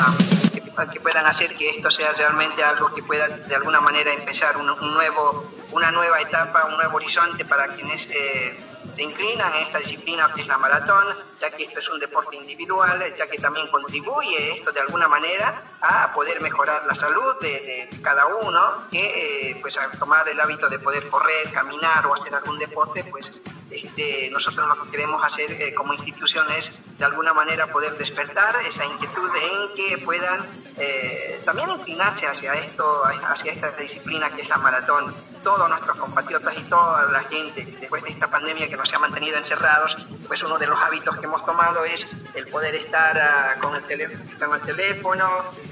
que, que puedan hacer que esto sea realmente algo que pueda de alguna manera empezar un, un nuevo, una nueva etapa, un nuevo horizonte para quienes eh, se inclinan en esta disciplina que es la maratón, ya que esto es un deporte individual, ya que también contribuye esto de alguna manera a poder mejorar la salud de, de cada uno, que eh, pues al tomar el hábito de poder correr, caminar o hacer algún deporte, pues este, nosotros lo que queremos hacer eh, como institución es de alguna manera poder despertar esa inquietud en que puedan eh, también inclinarse hacia esto, hacia esta disciplina que es la maratón. Todos nuestros compatriotas y toda la gente, después de esta pandemia que nos ha mantenido encerrados, pues uno de los hábitos que hemos tomado es el poder estar ah, con, el teléfono, el teléfono,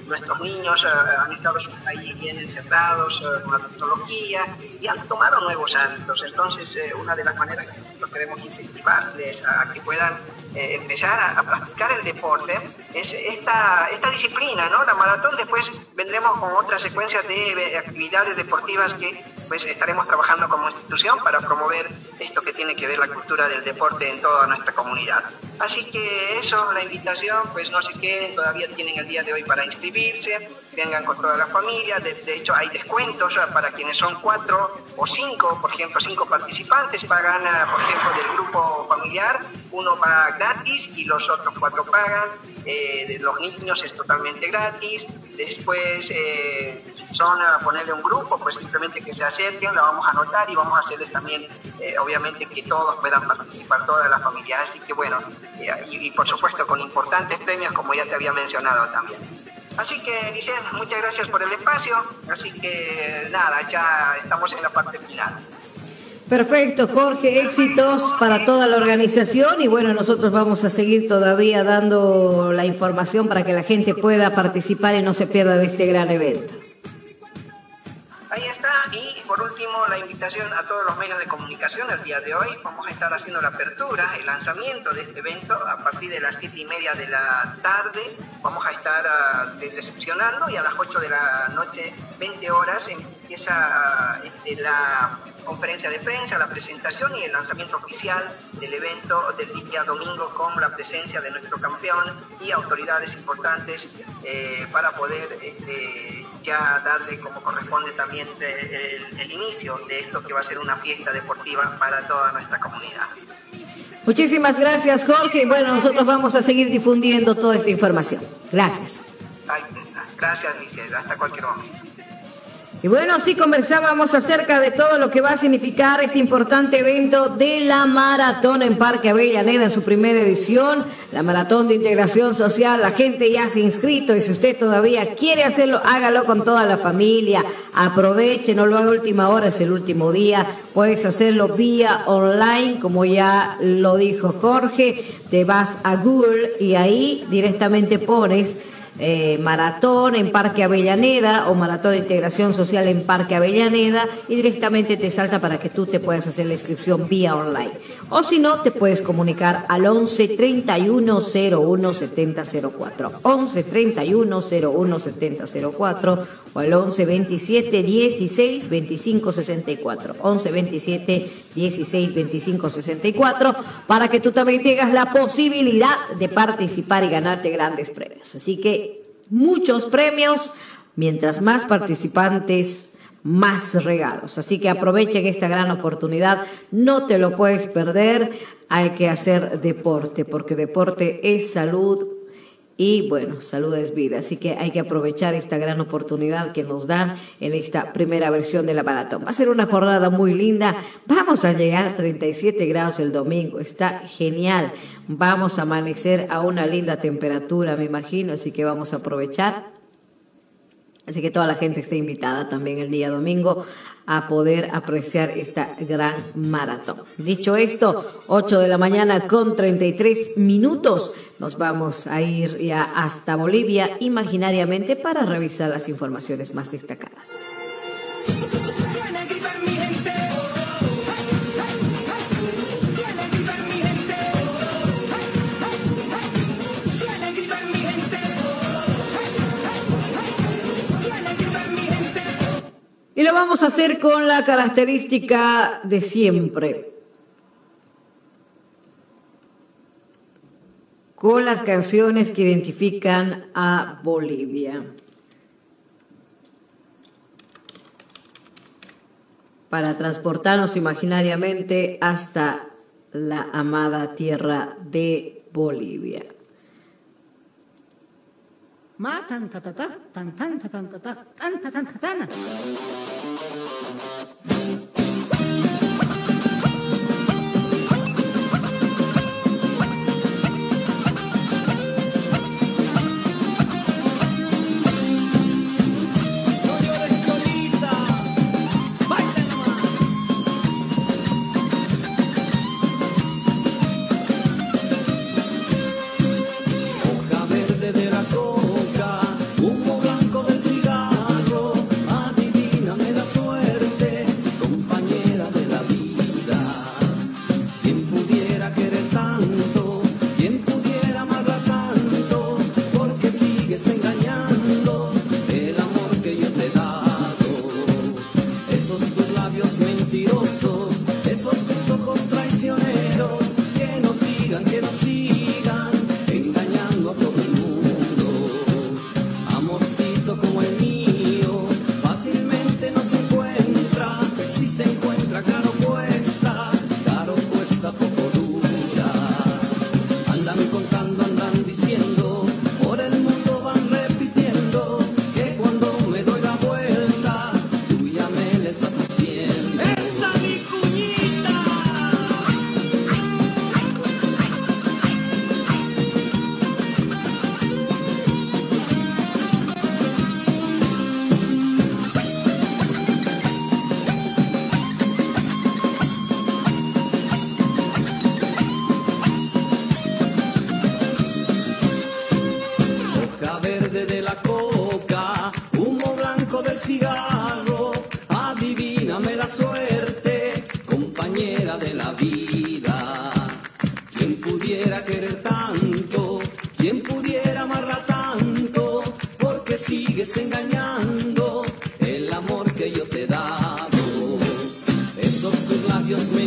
nuestros niños ah, han estado ahí bien encerrados ah, con la tecnología y han tomado nuevos hábitos. Entonces, eh, una de las maneras que nosotros queremos incentivarles a que puedan eh, empezar a, a practicar el deporte es esta, esta disciplina, ¿no? La maratón después vendremos con otras secuencias de eh, actividades deportivas que pues estaremos trabajando como institución para promover esto que tiene que ver la cultura del deporte en toda nuestra comunidad. Así que eso, la invitación, pues no se queden, todavía tienen el día de hoy para inscribirse, vengan con toda la familia, de, de hecho hay descuentos para quienes son cuatro o cinco, por ejemplo, cinco participantes pagan, ah, por ejemplo, del grupo familiar, uno va gratis y los otros cuatro pagan, eh, de los niños es totalmente gratis, después eh, si son a ponerle un grupo, pues simplemente que se acerquen, la vamos a anotar y vamos a hacerles también, eh, obviamente, que todos puedan participar, toda la familia, así que bueno, eh, y, y por supuesto con importantes premios como ya te había mencionado también. Así que, Licen, muchas gracias por el espacio. Así que, nada, ya estamos en la parte final. Perfecto, Jorge, éxitos para toda la organización y bueno, nosotros vamos a seguir todavía dando la información para que la gente pueda participar y no se pierda de este gran evento. Ahí está. Por último, la invitación a todos los medios de comunicación el día de hoy. Vamos a estar haciendo la apertura, el lanzamiento de este evento a partir de las siete y media de la tarde. Vamos a estar ah, recepcionando y a las 8 de la noche, 20 horas, empieza este, la conferencia de prensa, la presentación y el lanzamiento oficial del evento del día domingo con la presencia de nuestro campeón y autoridades importantes eh, para poder este, ya darle como corresponde también el, el inicio de esto que va a ser una fiesta deportiva para toda nuestra comunidad. Muchísimas gracias, Jorge. Y bueno, nosotros vamos a seguir difundiendo toda esta información. Gracias. Gracias, Michelle. Hasta cualquier momento. Y bueno, así conversábamos acerca de todo lo que va a significar este importante evento de la maratón en Parque Avellaneda en su primera edición, la maratón de integración social. La gente ya se ha inscrito y si usted todavía quiere hacerlo, hágalo con toda la familia. Aproveche, no lo haga última hora, es el último día. Puedes hacerlo vía online, como ya lo dijo Jorge. Te vas a Google y ahí directamente pones eh, maratón en Parque Avellaneda o maratón de integración social en Parque Avellaneda y directamente te salta para que tú te puedas hacer la inscripción vía online. O si no, te puedes comunicar al 11 31 01 70 04. 11 31 01 70 04 o al 11 27 16 25 64. 11 27 16 25 64 para que tú también tengas la posibilidad de participar y ganarte grandes premios. Así que muchos premios, mientras más participantes, más regalos. Así que aprovechen esta gran oportunidad, no te lo puedes perder, hay que hacer deporte, porque deporte es salud, y bueno, salud es vida, así que hay que aprovechar esta gran oportunidad que nos dan en esta primera versión de la. Va a ser una jornada muy linda, vamos a llegar a 37 grados el domingo, está genial, vamos a amanecer a una linda temperatura, me imagino, así que vamos a aprovechar. Así que toda la gente está invitada también el día domingo a poder apreciar esta gran maratón. Dicho esto, 8 de la mañana con 33 minutos, nos vamos a ir ya hasta Bolivia imaginariamente para revisar las informaciones más destacadas. Y lo vamos a hacer con la característica de siempre. Con las canciones que identifican a Bolivia. Para transportarnos imaginariamente hasta la amada tierra de Bolivia. ما تن تت تن تن تن تن تن تنتتتت تنتنتتتت تنتتتتت tus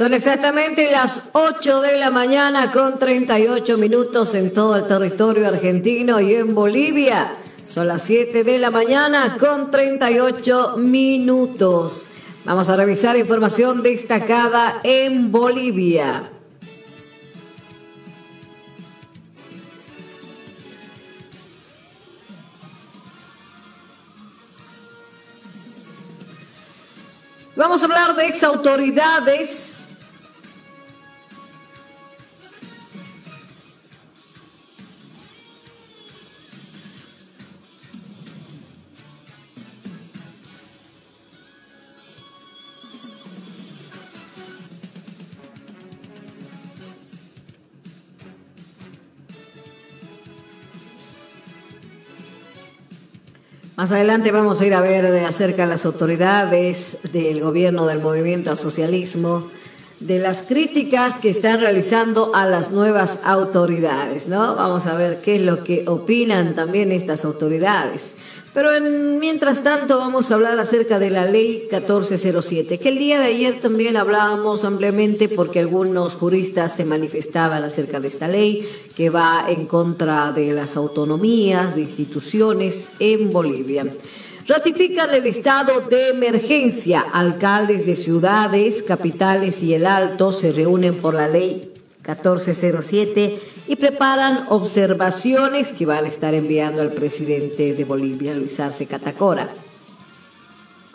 Son exactamente las 8 de la mañana con 38 minutos en todo el territorio argentino y en Bolivia. Son las 7 de la mañana con 38 minutos. Vamos a revisar información destacada en Bolivia. Vamos a hablar de exautoridades Más adelante vamos a ir a ver de acerca de las autoridades del gobierno del movimiento al socialismo, de las críticas que están realizando a las nuevas autoridades, ¿no? Vamos a ver qué es lo que opinan también estas autoridades. Pero en, mientras tanto vamos a hablar acerca de la ley 1407, que el día de ayer también hablábamos ampliamente porque algunos juristas se manifestaban acerca de esta ley que va en contra de las autonomías, de instituciones en Bolivia. Ratifican el estado de emergencia. Alcaldes de ciudades, capitales y el Alto se reúnen por la ley 1407 y preparan observaciones que van a estar enviando al presidente de Bolivia, Luis Arce Catacora.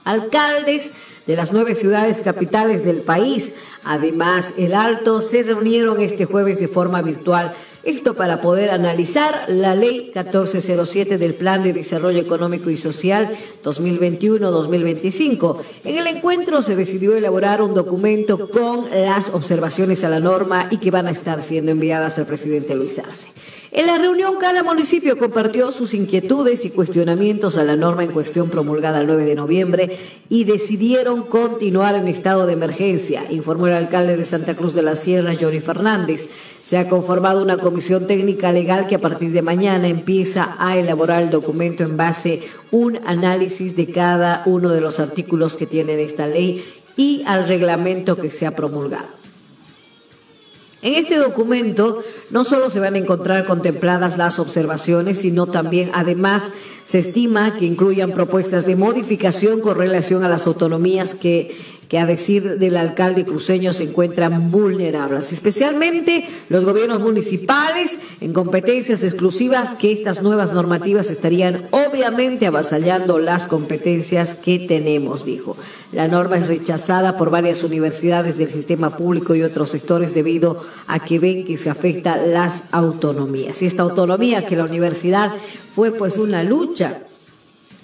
Alcaldes de las nueve ciudades capitales del país, además el Alto, se reunieron este jueves de forma virtual esto para poder analizar la ley 1407 del Plan de Desarrollo Económico y Social 2021-2025. En el encuentro se decidió elaborar un documento con las observaciones a la norma y que van a estar siendo enviadas al presidente Luis Arce. En la reunión, cada municipio compartió sus inquietudes y cuestionamientos a la norma en cuestión promulgada el 9 de noviembre y decidieron continuar en estado de emergencia, informó el alcalde de Santa Cruz de la Sierra, Johnny Fernández. Se ha conformado una comisión técnica legal que a partir de mañana empieza a elaborar el documento en base un análisis de cada uno de los artículos que tiene esta ley y al reglamento que se ha promulgado. En este documento no solo se van a encontrar contempladas las observaciones, sino también, además, se estima que incluyan propuestas de modificación con relación a las autonomías que que a decir del alcalde cruceño se encuentran vulnerables, especialmente los gobiernos municipales en competencias exclusivas que estas nuevas normativas estarían obviamente avasallando las competencias que tenemos, dijo. La norma es rechazada por varias universidades del sistema público y otros sectores debido a que ven que se afecta las autonomías. Y esta autonomía que la universidad fue pues una lucha.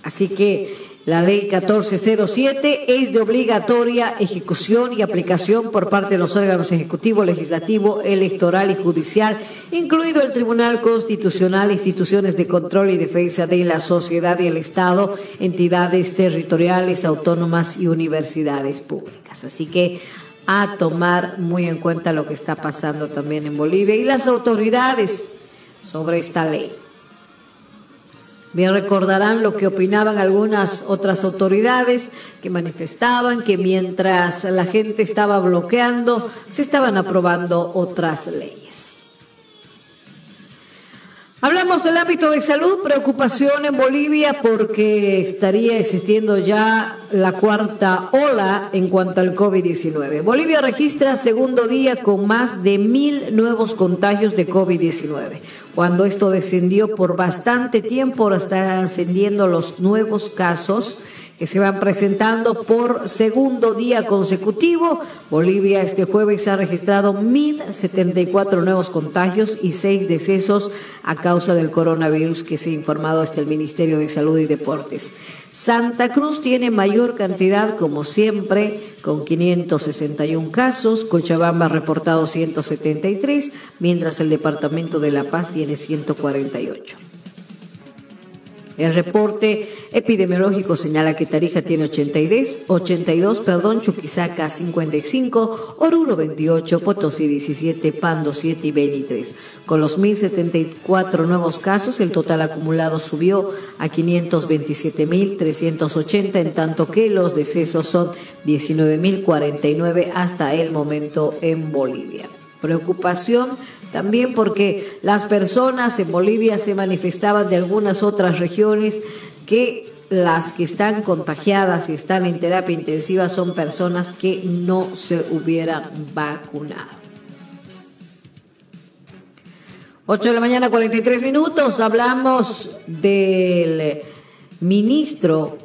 Así que la ley 1407 es de obligatoria ejecución y aplicación por parte de los órganos ejecutivo, legislativo, electoral y judicial, incluido el Tribunal Constitucional, instituciones de control y defensa de la sociedad y el Estado, entidades territoriales, autónomas y universidades públicas. Así que a tomar muy en cuenta lo que está pasando también en Bolivia y las autoridades sobre esta ley. Bien recordarán lo que opinaban algunas otras autoridades que manifestaban que mientras la gente estaba bloqueando, se estaban aprobando otras leyes. Hablamos del ámbito de salud, preocupación en Bolivia porque estaría existiendo ya la cuarta ola en cuanto al COVID-19. Bolivia registra segundo día con más de mil nuevos contagios de COVID-19. Cuando esto descendió por bastante tiempo, ahora están ascendiendo los nuevos casos que se van presentando por segundo día consecutivo. Bolivia este jueves ha registrado 1.074 nuevos contagios y seis decesos a causa del coronavirus que se ha informado hasta el Ministerio de Salud y Deportes. Santa Cruz tiene mayor cantidad, como siempre, con 561 casos. Cochabamba ha reportado 173, mientras el Departamento de La Paz tiene 148. El reporte epidemiológico señala que Tarija tiene 82, 82 perdón, Chuquisaca 55, Oruro 28, Potosí 17, Pando 7 y Beni 3. Con los 1.074 nuevos casos, el total acumulado subió a 527.380, en tanto que los decesos son 19.049 hasta el momento en Bolivia. Preocupación también porque las personas en Bolivia se manifestaban de algunas otras regiones que las que están contagiadas y están en terapia intensiva son personas que no se hubieran vacunado. 8 de la mañana, 43 minutos. Hablamos del ministro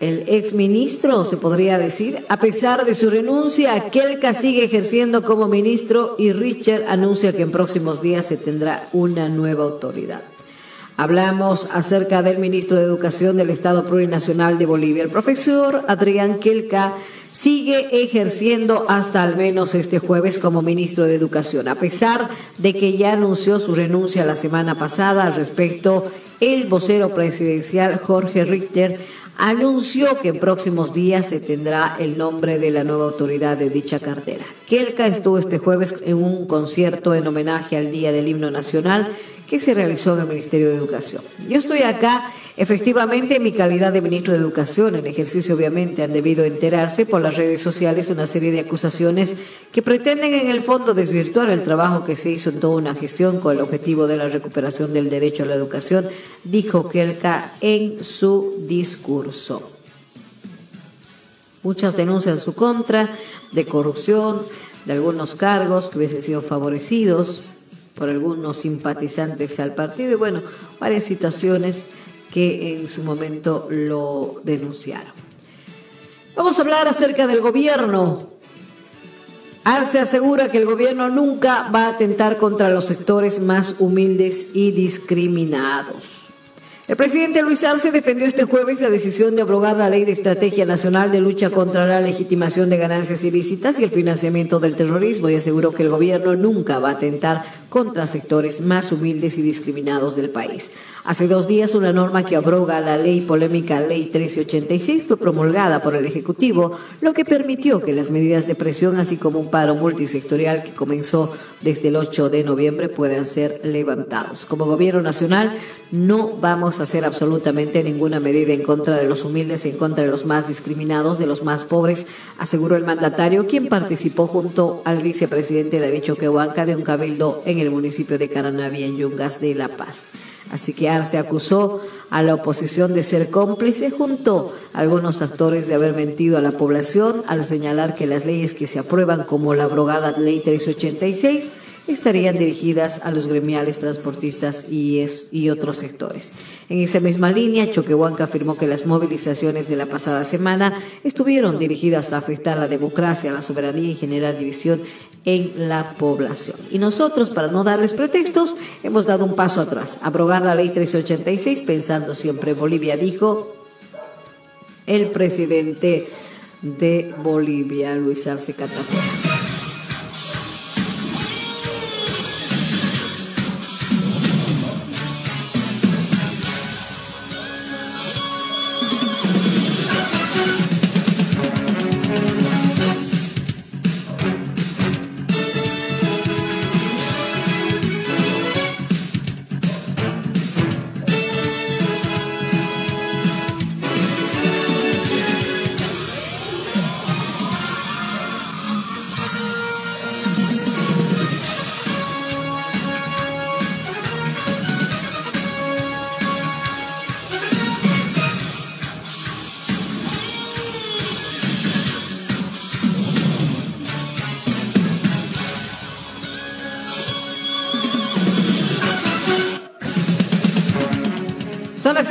el exministro, se podría decir, a pesar de su renuncia, Kelka sigue ejerciendo como ministro y Richard anuncia que en próximos días se tendrá una nueva autoridad. Hablamos acerca del ministro de Educación del Estado Plurinacional de Bolivia. El profesor Adrián Kelka sigue ejerciendo hasta al menos este jueves como ministro de Educación, a pesar de que ya anunció su renuncia la semana pasada al respecto. El vocero presidencial Jorge Richter anunció que en próximos días se tendrá el nombre de la nueva autoridad de dicha cartera. Kelka estuvo este jueves en un concierto en homenaje al Día del Himno Nacional que se realizó en el Ministerio de Educación. Yo estoy acá efectivamente en mi calidad de ministro de Educación, en ejercicio obviamente han debido enterarse por las redes sociales una serie de acusaciones que pretenden en el fondo desvirtuar el trabajo que se hizo en toda una gestión con el objetivo de la recuperación del derecho a la educación, dijo Kelka en su discurso. Muchas denuncias en su contra de corrupción, de algunos cargos que hubiesen sido favorecidos por algunos simpatizantes al partido y bueno, varias situaciones que en su momento lo denunciaron. Vamos a hablar acerca del gobierno. Arce asegura que el gobierno nunca va a atentar contra los sectores más humildes y discriminados. El presidente Luis Arce defendió este jueves la decisión de abrogar la Ley de Estrategia Nacional de Lucha contra la Legitimación de Ganancias Ilícitas y el financiamiento del terrorismo y aseguró que el gobierno nunca va a atentar contra sectores más humildes y discriminados del país. Hace dos días una norma que abroga la ley polémica Ley 1386 fue promulgada por el Ejecutivo, lo que permitió que las medidas de presión, así como un paro multisectorial que comenzó desde el 8 de noviembre, puedan ser levantados. Como Gobierno Nacional, no vamos a hacer absolutamente ninguna medida en contra de los humildes, en contra de los más discriminados, de los más pobres, aseguró el mandatario, quien participó junto al vicepresidente David Choquehuanca de un cabildo en el municipio de Caranavia, en Yungas de La Paz. Así que Arce acusó a la oposición de ser cómplice junto a algunos actores de haber mentido a la población al señalar que las leyes que se aprueban como la abrogada Ley 386 estarían dirigidas a los gremiales transportistas y, otros sectores. En esa misma línea, Choquehuanca afirmó que las movilizaciones de la pasada semana estuvieron dirigidas a afectar la democracia, la soberanía y generar división en la población. Y nosotros, para no darles pretextos, hemos dado un paso atrás, abrogar la ley 386 pensando siempre en Bolivia, dijo el presidente de Bolivia, Luis Arce Catapora.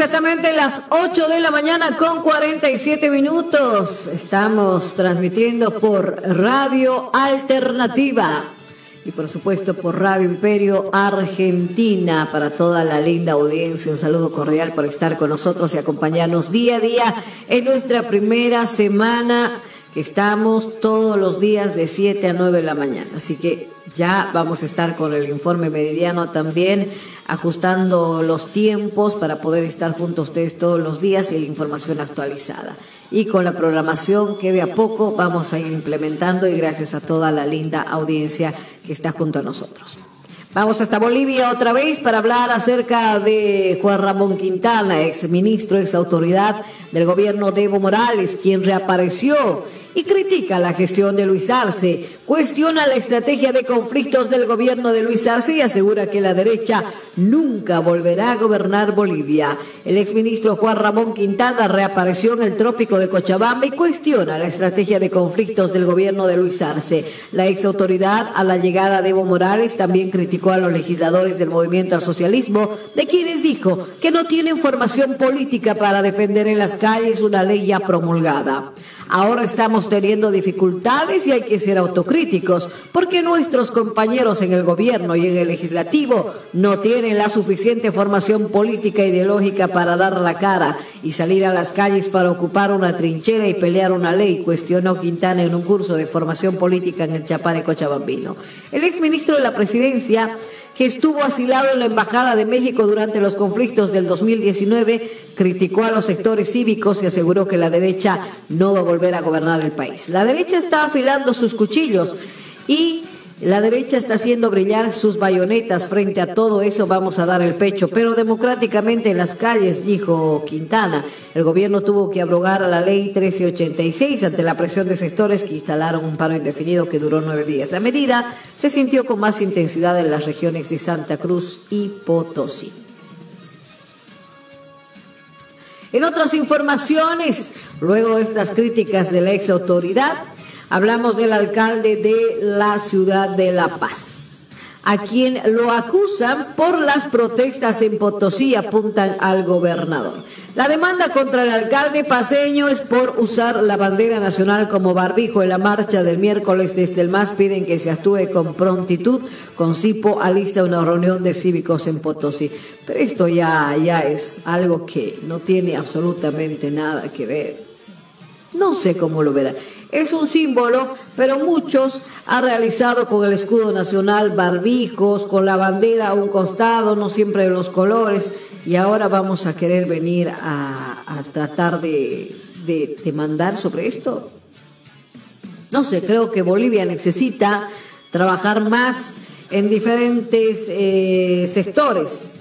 Exactamente las 8 de la mañana con 47 minutos. Estamos transmitiendo por Radio Alternativa y por supuesto por Radio Imperio Argentina para toda la linda audiencia. Un saludo cordial por estar con nosotros y acompañarnos día a día en nuestra primera semana que estamos todos los días de 7 a 9 de la mañana. Así que Ya vamos a estar con el informe meridiano también, ajustando los tiempos para poder estar junto a ustedes todos los días y la información actualizada. Y con la programación que de a poco vamos a ir implementando y gracias a toda la linda audiencia que está junto a nosotros. Vamos hasta Bolivia otra vez para hablar acerca de Juan Ramón Quintana, ex ministro, ex autoridad del gobierno de Evo Morales, quien reapareció y critica la gestión de Luis Arce, cuestiona la estrategia de conflictos del gobierno de Luis Arce y asegura que la derecha nunca volverá a gobernar Bolivia. El exministro Juan Ramón Quintana reapareció en el trópico de Cochabamba y cuestiona la estrategia de conflictos del gobierno de Luis Arce. La ex autoridad a la llegada de Evo Morales también criticó a los legisladores del movimiento al socialismo, de quienes dijo que no tienen formación política para defender en las calles una ley ya promulgada. Ahora estamos teniendo dificultades y hay que ser autocríticos, porque nuestros compañeros en el gobierno y en el legislativo no tienen la suficiente formación política e ideológica para dar la cara y salir a las calles para ocupar una trinchera y pelear una ley, cuestionó Quintana en un curso de formación política en el Chapare Cochabambino. El exministro de la presidencia que estuvo asilado en la Embajada de México durante los conflictos del 2019, criticó a los sectores cívicos y aseguró que la derecha no va a volver a gobernar el país. La derecha está afilando sus cuchillos y la derecha está haciendo brillar sus bayonetas. Frente a todo eso vamos a dar el pecho, pero democráticamente en las calles, dijo Quintana. El gobierno tuvo que abrogar a la ley 1386 ante la presión de sectores que instalaron un paro indefinido que duró nueve días. La medida se sintió con más intensidad en las regiones de Santa Cruz y Potosí. En otras informaciones, luego de estas críticas de la ex autoridad, hablamos del alcalde de la ciudad de La Paz, a quien lo acusan por las protestas en Potosí, apuntan al gobernador. La demanda contra el alcalde paseño es por usar la bandera nacional como barbijo en la marcha del miércoles desde el MAS. Piden que se actúe con prontitud. Con Cipo alista una reunión de cívicos en Potosí. Pero esto ya, ya es algo que no tiene absolutamente nada que ver. No sé cómo lo verán. Es un símbolo, pero muchos han realizado con el escudo nacional barbijos, con la bandera a un costado, no siempre de los colores, y ahora vamos a querer venir a, a tratar de, de, sobre esto. No sé, creo que Bolivia necesita trabajar más en diferentes eh, sectores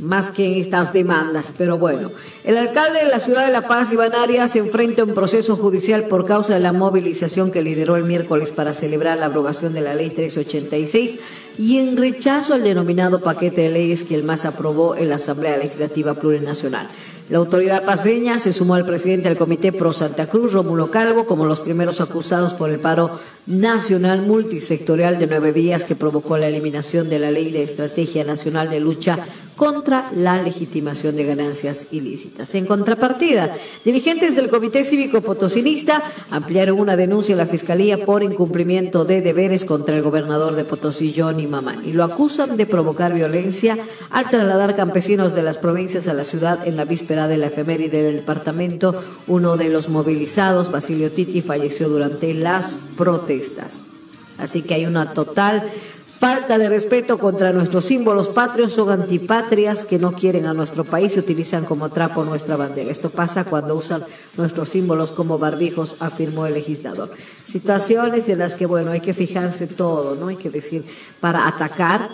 más que en estas demandas. Pero bueno, el alcalde de la ciudad de La Paz, Iván Arias, se enfrenta a un proceso judicial por causa de la movilización que lideró el miércoles para celebrar la abrogación de la ley 386 y en rechazo al denominado paquete de leyes que el MAS aprobó en la Asamblea Legislativa Plurinacional. La autoridad paseña se sumó al presidente del Comité Pro Santa Cruz, Rómulo Calvo, como los primeros acusados por el paro nacional multisectorial de nueve días que provocó la eliminación de la Ley de Estrategia Nacional de Lucha contra la legitimación de ganancias ilícitas. En contrapartida, dirigentes del Comité Cívico Potosinista ampliaron una denuncia en la Fiscalía por incumplimiento de deberes contra el gobernador de Potosí, Johnny Mamán, y lo acusan de provocar violencia al trasladar campesinos de las provincias a la ciudad en la víspera de la efeméride del departamento. Uno de los movilizados, Basilio Titi, falleció durante las protestas. Así que hay una total falta de respeto contra nuestros símbolos patrios, son antipatrias que no quieren a nuestro país y utilizan como trapo nuestra bandera. Esto pasa cuando usan nuestros símbolos como barbijos, afirmó el legislador. Situaciones en las que, bueno, hay que fijarse todo, ¿no? Hay que decir, para atacar,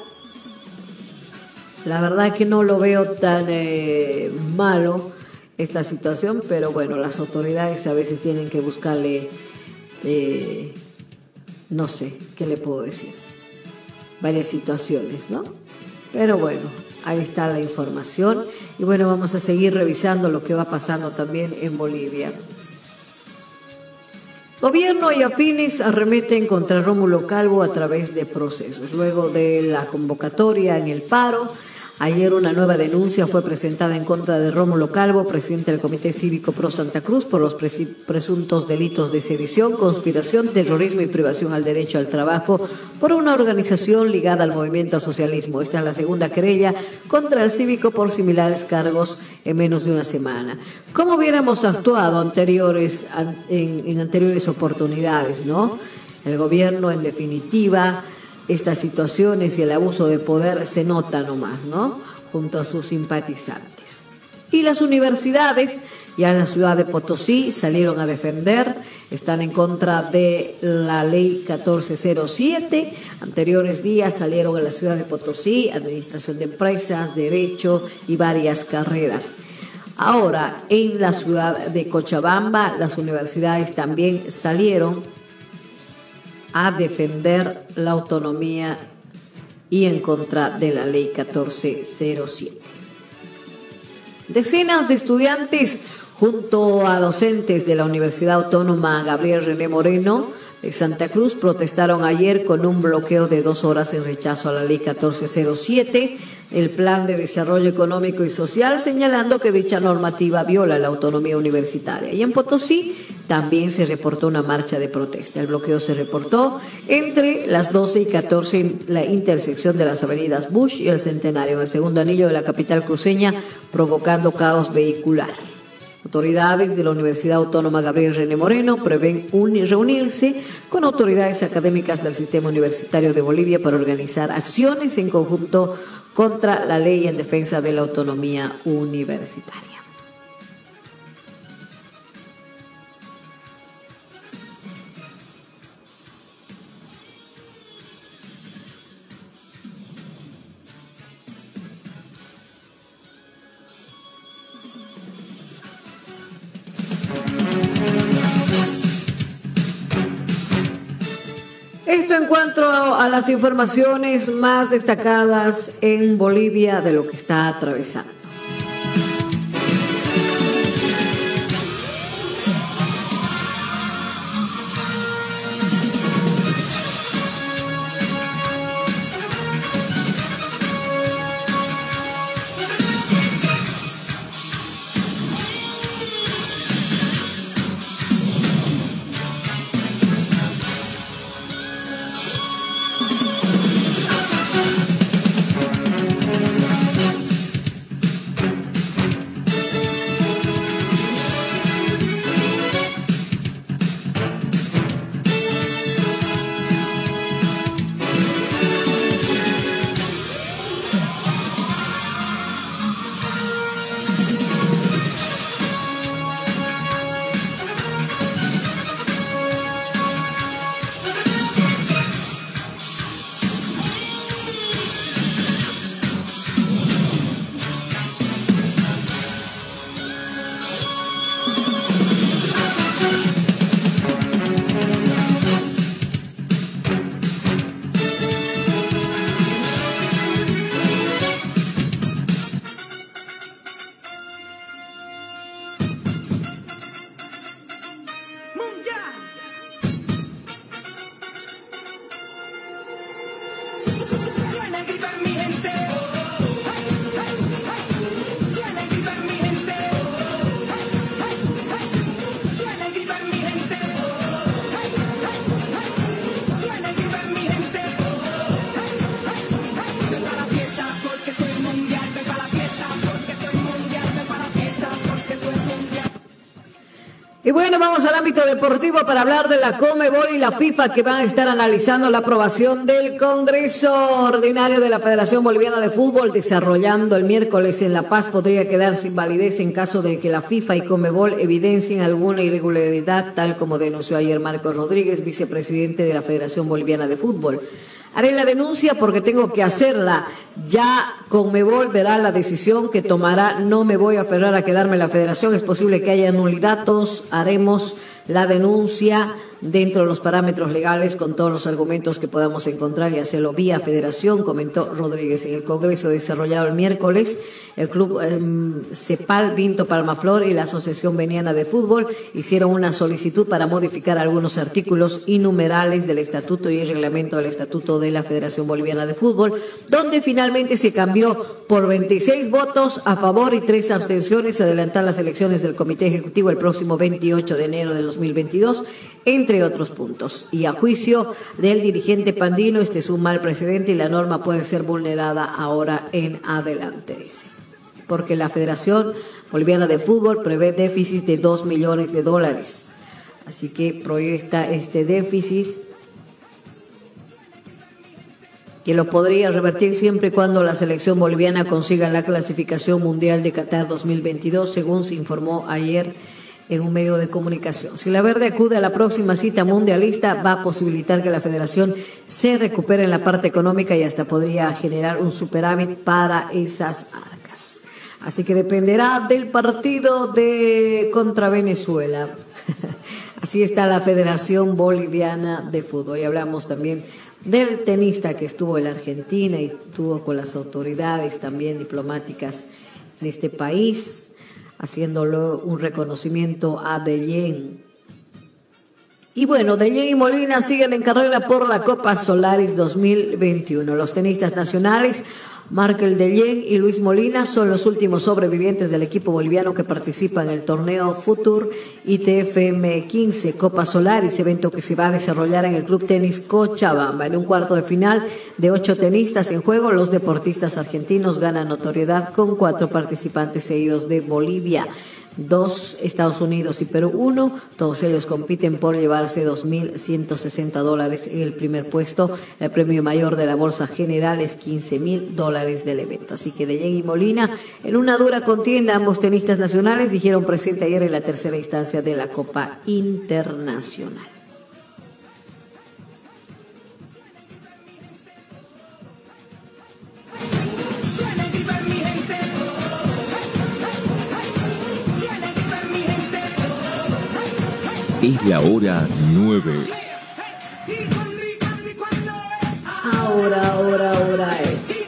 la verdad que no lo veo tan eh, malo esta situación, pero bueno, las autoridades a veces tienen que buscarle, eh, no sé, ¿qué le puedo decir? Varias situaciones, ¿no? Pero bueno, ahí está la información y bueno, vamos a seguir revisando lo que va pasando también en Bolivia. Gobierno y afines arremeten contra Rómulo Calvo a través de procesos. Luego de la convocatoria en el paro, Ayer una nueva denuncia fue presentada en contra de Rómulo Calvo, presidente del Comité Cívico Pro Santa Cruz, por los presuntos delitos de sedición, conspiración, terrorismo y privación al derecho al trabajo por una organización ligada al movimiento al socialismo. Esta es la segunda querella contra el cívico por similares cargos en menos de una semana. ¿Cómo hubiéramos actuado anteriores, en, en anteriores oportunidades, no? El gobierno, en definitiva, estas situaciones y el abuso de poder se nota nomás, ¿no? Junto a sus simpatizantes. Y las universidades, ya en la ciudad de Potosí, salieron a defender, están en contra de la ley 1407. Anteriores días salieron a la ciudad de Potosí, administración de empresas, derecho y varias carreras. Ahora, en la ciudad de Cochabamba, las universidades también salieron a defender la autonomía y en contra de la ley 1407. Decenas de estudiantes junto a docentes de la Universidad Autónoma Gabriel René Moreno de Santa Cruz protestaron ayer con un bloqueo de dos horas en rechazo a la ley 1407, el Plan de Desarrollo Económico y Social, señalando que dicha normativa viola la autonomía universitaria. Y en Potosí también se reportó una marcha de protesta. El bloqueo se reportó entre las 12 y 14 en la intersección de las avenidas Bush y el Centenario, en el segundo anillo de la capital cruceña, provocando caos vehicular. Autoridades de la Universidad Autónoma Gabriel René Moreno prevén reunirse con autoridades académicas del sistema universitario de Bolivia para organizar acciones en conjunto contra la ley en defensa de la autonomía universitaria. Las informaciones más destacadas en Bolivia de lo que está atravesando. Suena el vamos al ámbito deportivo para hablar de la Comebol y la FIFA que van a estar analizando la aprobación del Congreso Ordinario de la Federación Boliviana de Fútbol desarrollando el miércoles en La Paz podría quedar sin validez en caso de que la FIFA y Comebol evidencien alguna irregularidad, tal como denunció ayer Marcos Rodríguez, vicepresidente de la Federación Boliviana de Fútbol. Haré la denuncia porque tengo que hacerla. Ya Conmebol verá la decisión que tomará. No me voy a aferrar a quedarme en la federación. Es posible que haya nulidad. Todos haremos la denuncia dentro de los parámetros legales con todos los argumentos que podamos encontrar y hacerlo vía federación, comentó Rodríguez en el Congreso desarrollado el miércoles. El club eh, Cepal Vinto Palmaflor y la Asociación Veniana de Fútbol hicieron una solicitud para modificar algunos artículos innumerales del estatuto y el reglamento del estatuto de la Federación Boliviana de Fútbol, donde finalmente se cambió por 26 votos a favor y tres abstenciones adelantar las elecciones del Comité Ejecutivo el próximo 28 de enero de 2022 entre otros puntos. Y a juicio del dirigente Pandino, este es un mal precedente y la norma puede ser vulnerada ahora en adelante, dice. Porque la Federación Boliviana de Fútbol prevé déficit de 2 millones de dólares. Así que proyecta este déficit que lo podría revertir siempre y cuando la selección boliviana consiga la clasificación mundial de Qatar 2022, según se informó ayer en un medio de comunicación. Si la Verde acude a la próxima cita mundialista, va a posibilitar que la federación se recupere en la parte económica y hasta podría generar un superávit para esas arcas. Así que dependerá del partido de contra Venezuela. Así está la Federación Boliviana de Fútbol. Y hablamos también del tenista que estuvo en la Argentina y estuvo con las autoridades también diplomáticas de este país haciéndolo un reconocimiento a Deyen. Y bueno, Deyen y Molina siguen en carrera por la Copa Solaris 2021. Los tenistas nacionales, Markel Deyen y Luis Molina, son los últimos sobrevivientes del equipo boliviano que participa en el torneo Futur ITFM 15 Copa Solaris, evento que se va a desarrollar en el Club Tenis Cochabamba. En un cuarto de final de ocho tenistas en juego, los deportistas argentinos ganan notoriedad con cuatro participantes seguidos de Bolivia dos Estados Unidos y Perú uno. Todos ellos compiten por llevarse 2.160 dólares en el primer puesto. El premio mayor de la bolsa general es 15.000 dólares del evento. Así que De y Molina, en una dura contienda, ambos tenistas nacionales dijeron presente ayer en la tercera instancia de la Copa Internacional. Es la hora 9. Ahora, ahora, ahora es.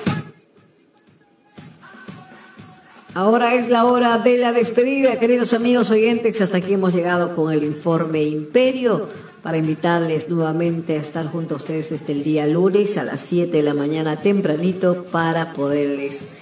Ahora es la hora de la despedida, queridos amigos oyentes. Hasta aquí hemos llegado con el informe Imperio para invitarles nuevamente a estar junto a ustedes desde el día lunes a las 7 de la mañana tempranito para poderles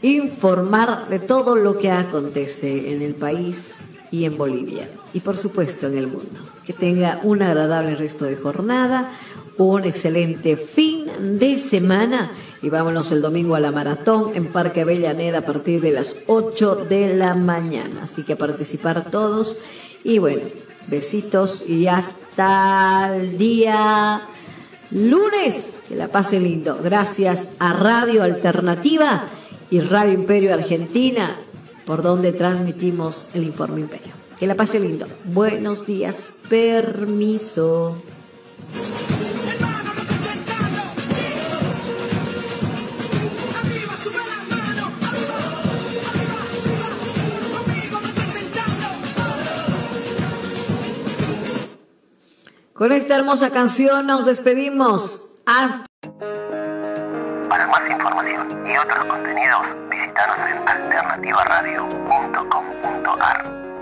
informar de todo lo que acontece en el país y en Bolivia y por supuesto en el mundo. Que tenga un agradable resto de jornada, un excelente fin de semana y vámonos el domingo a la maratón en Parque Avellaneda a partir de las 8 de la mañana. Así que a participar todos y bueno, besitos y hasta el día lunes. Que la pase lindo. Gracias a Radio Alternativa y Radio Imperio Argentina por donde transmitimos el informe Imperio. Que la pase lindo. Buenos días. Permiso. Con esta hermosa canción nos despedimos. Hasta Para más información y otros contenidos, visítanos en alternativaradio.com.ar.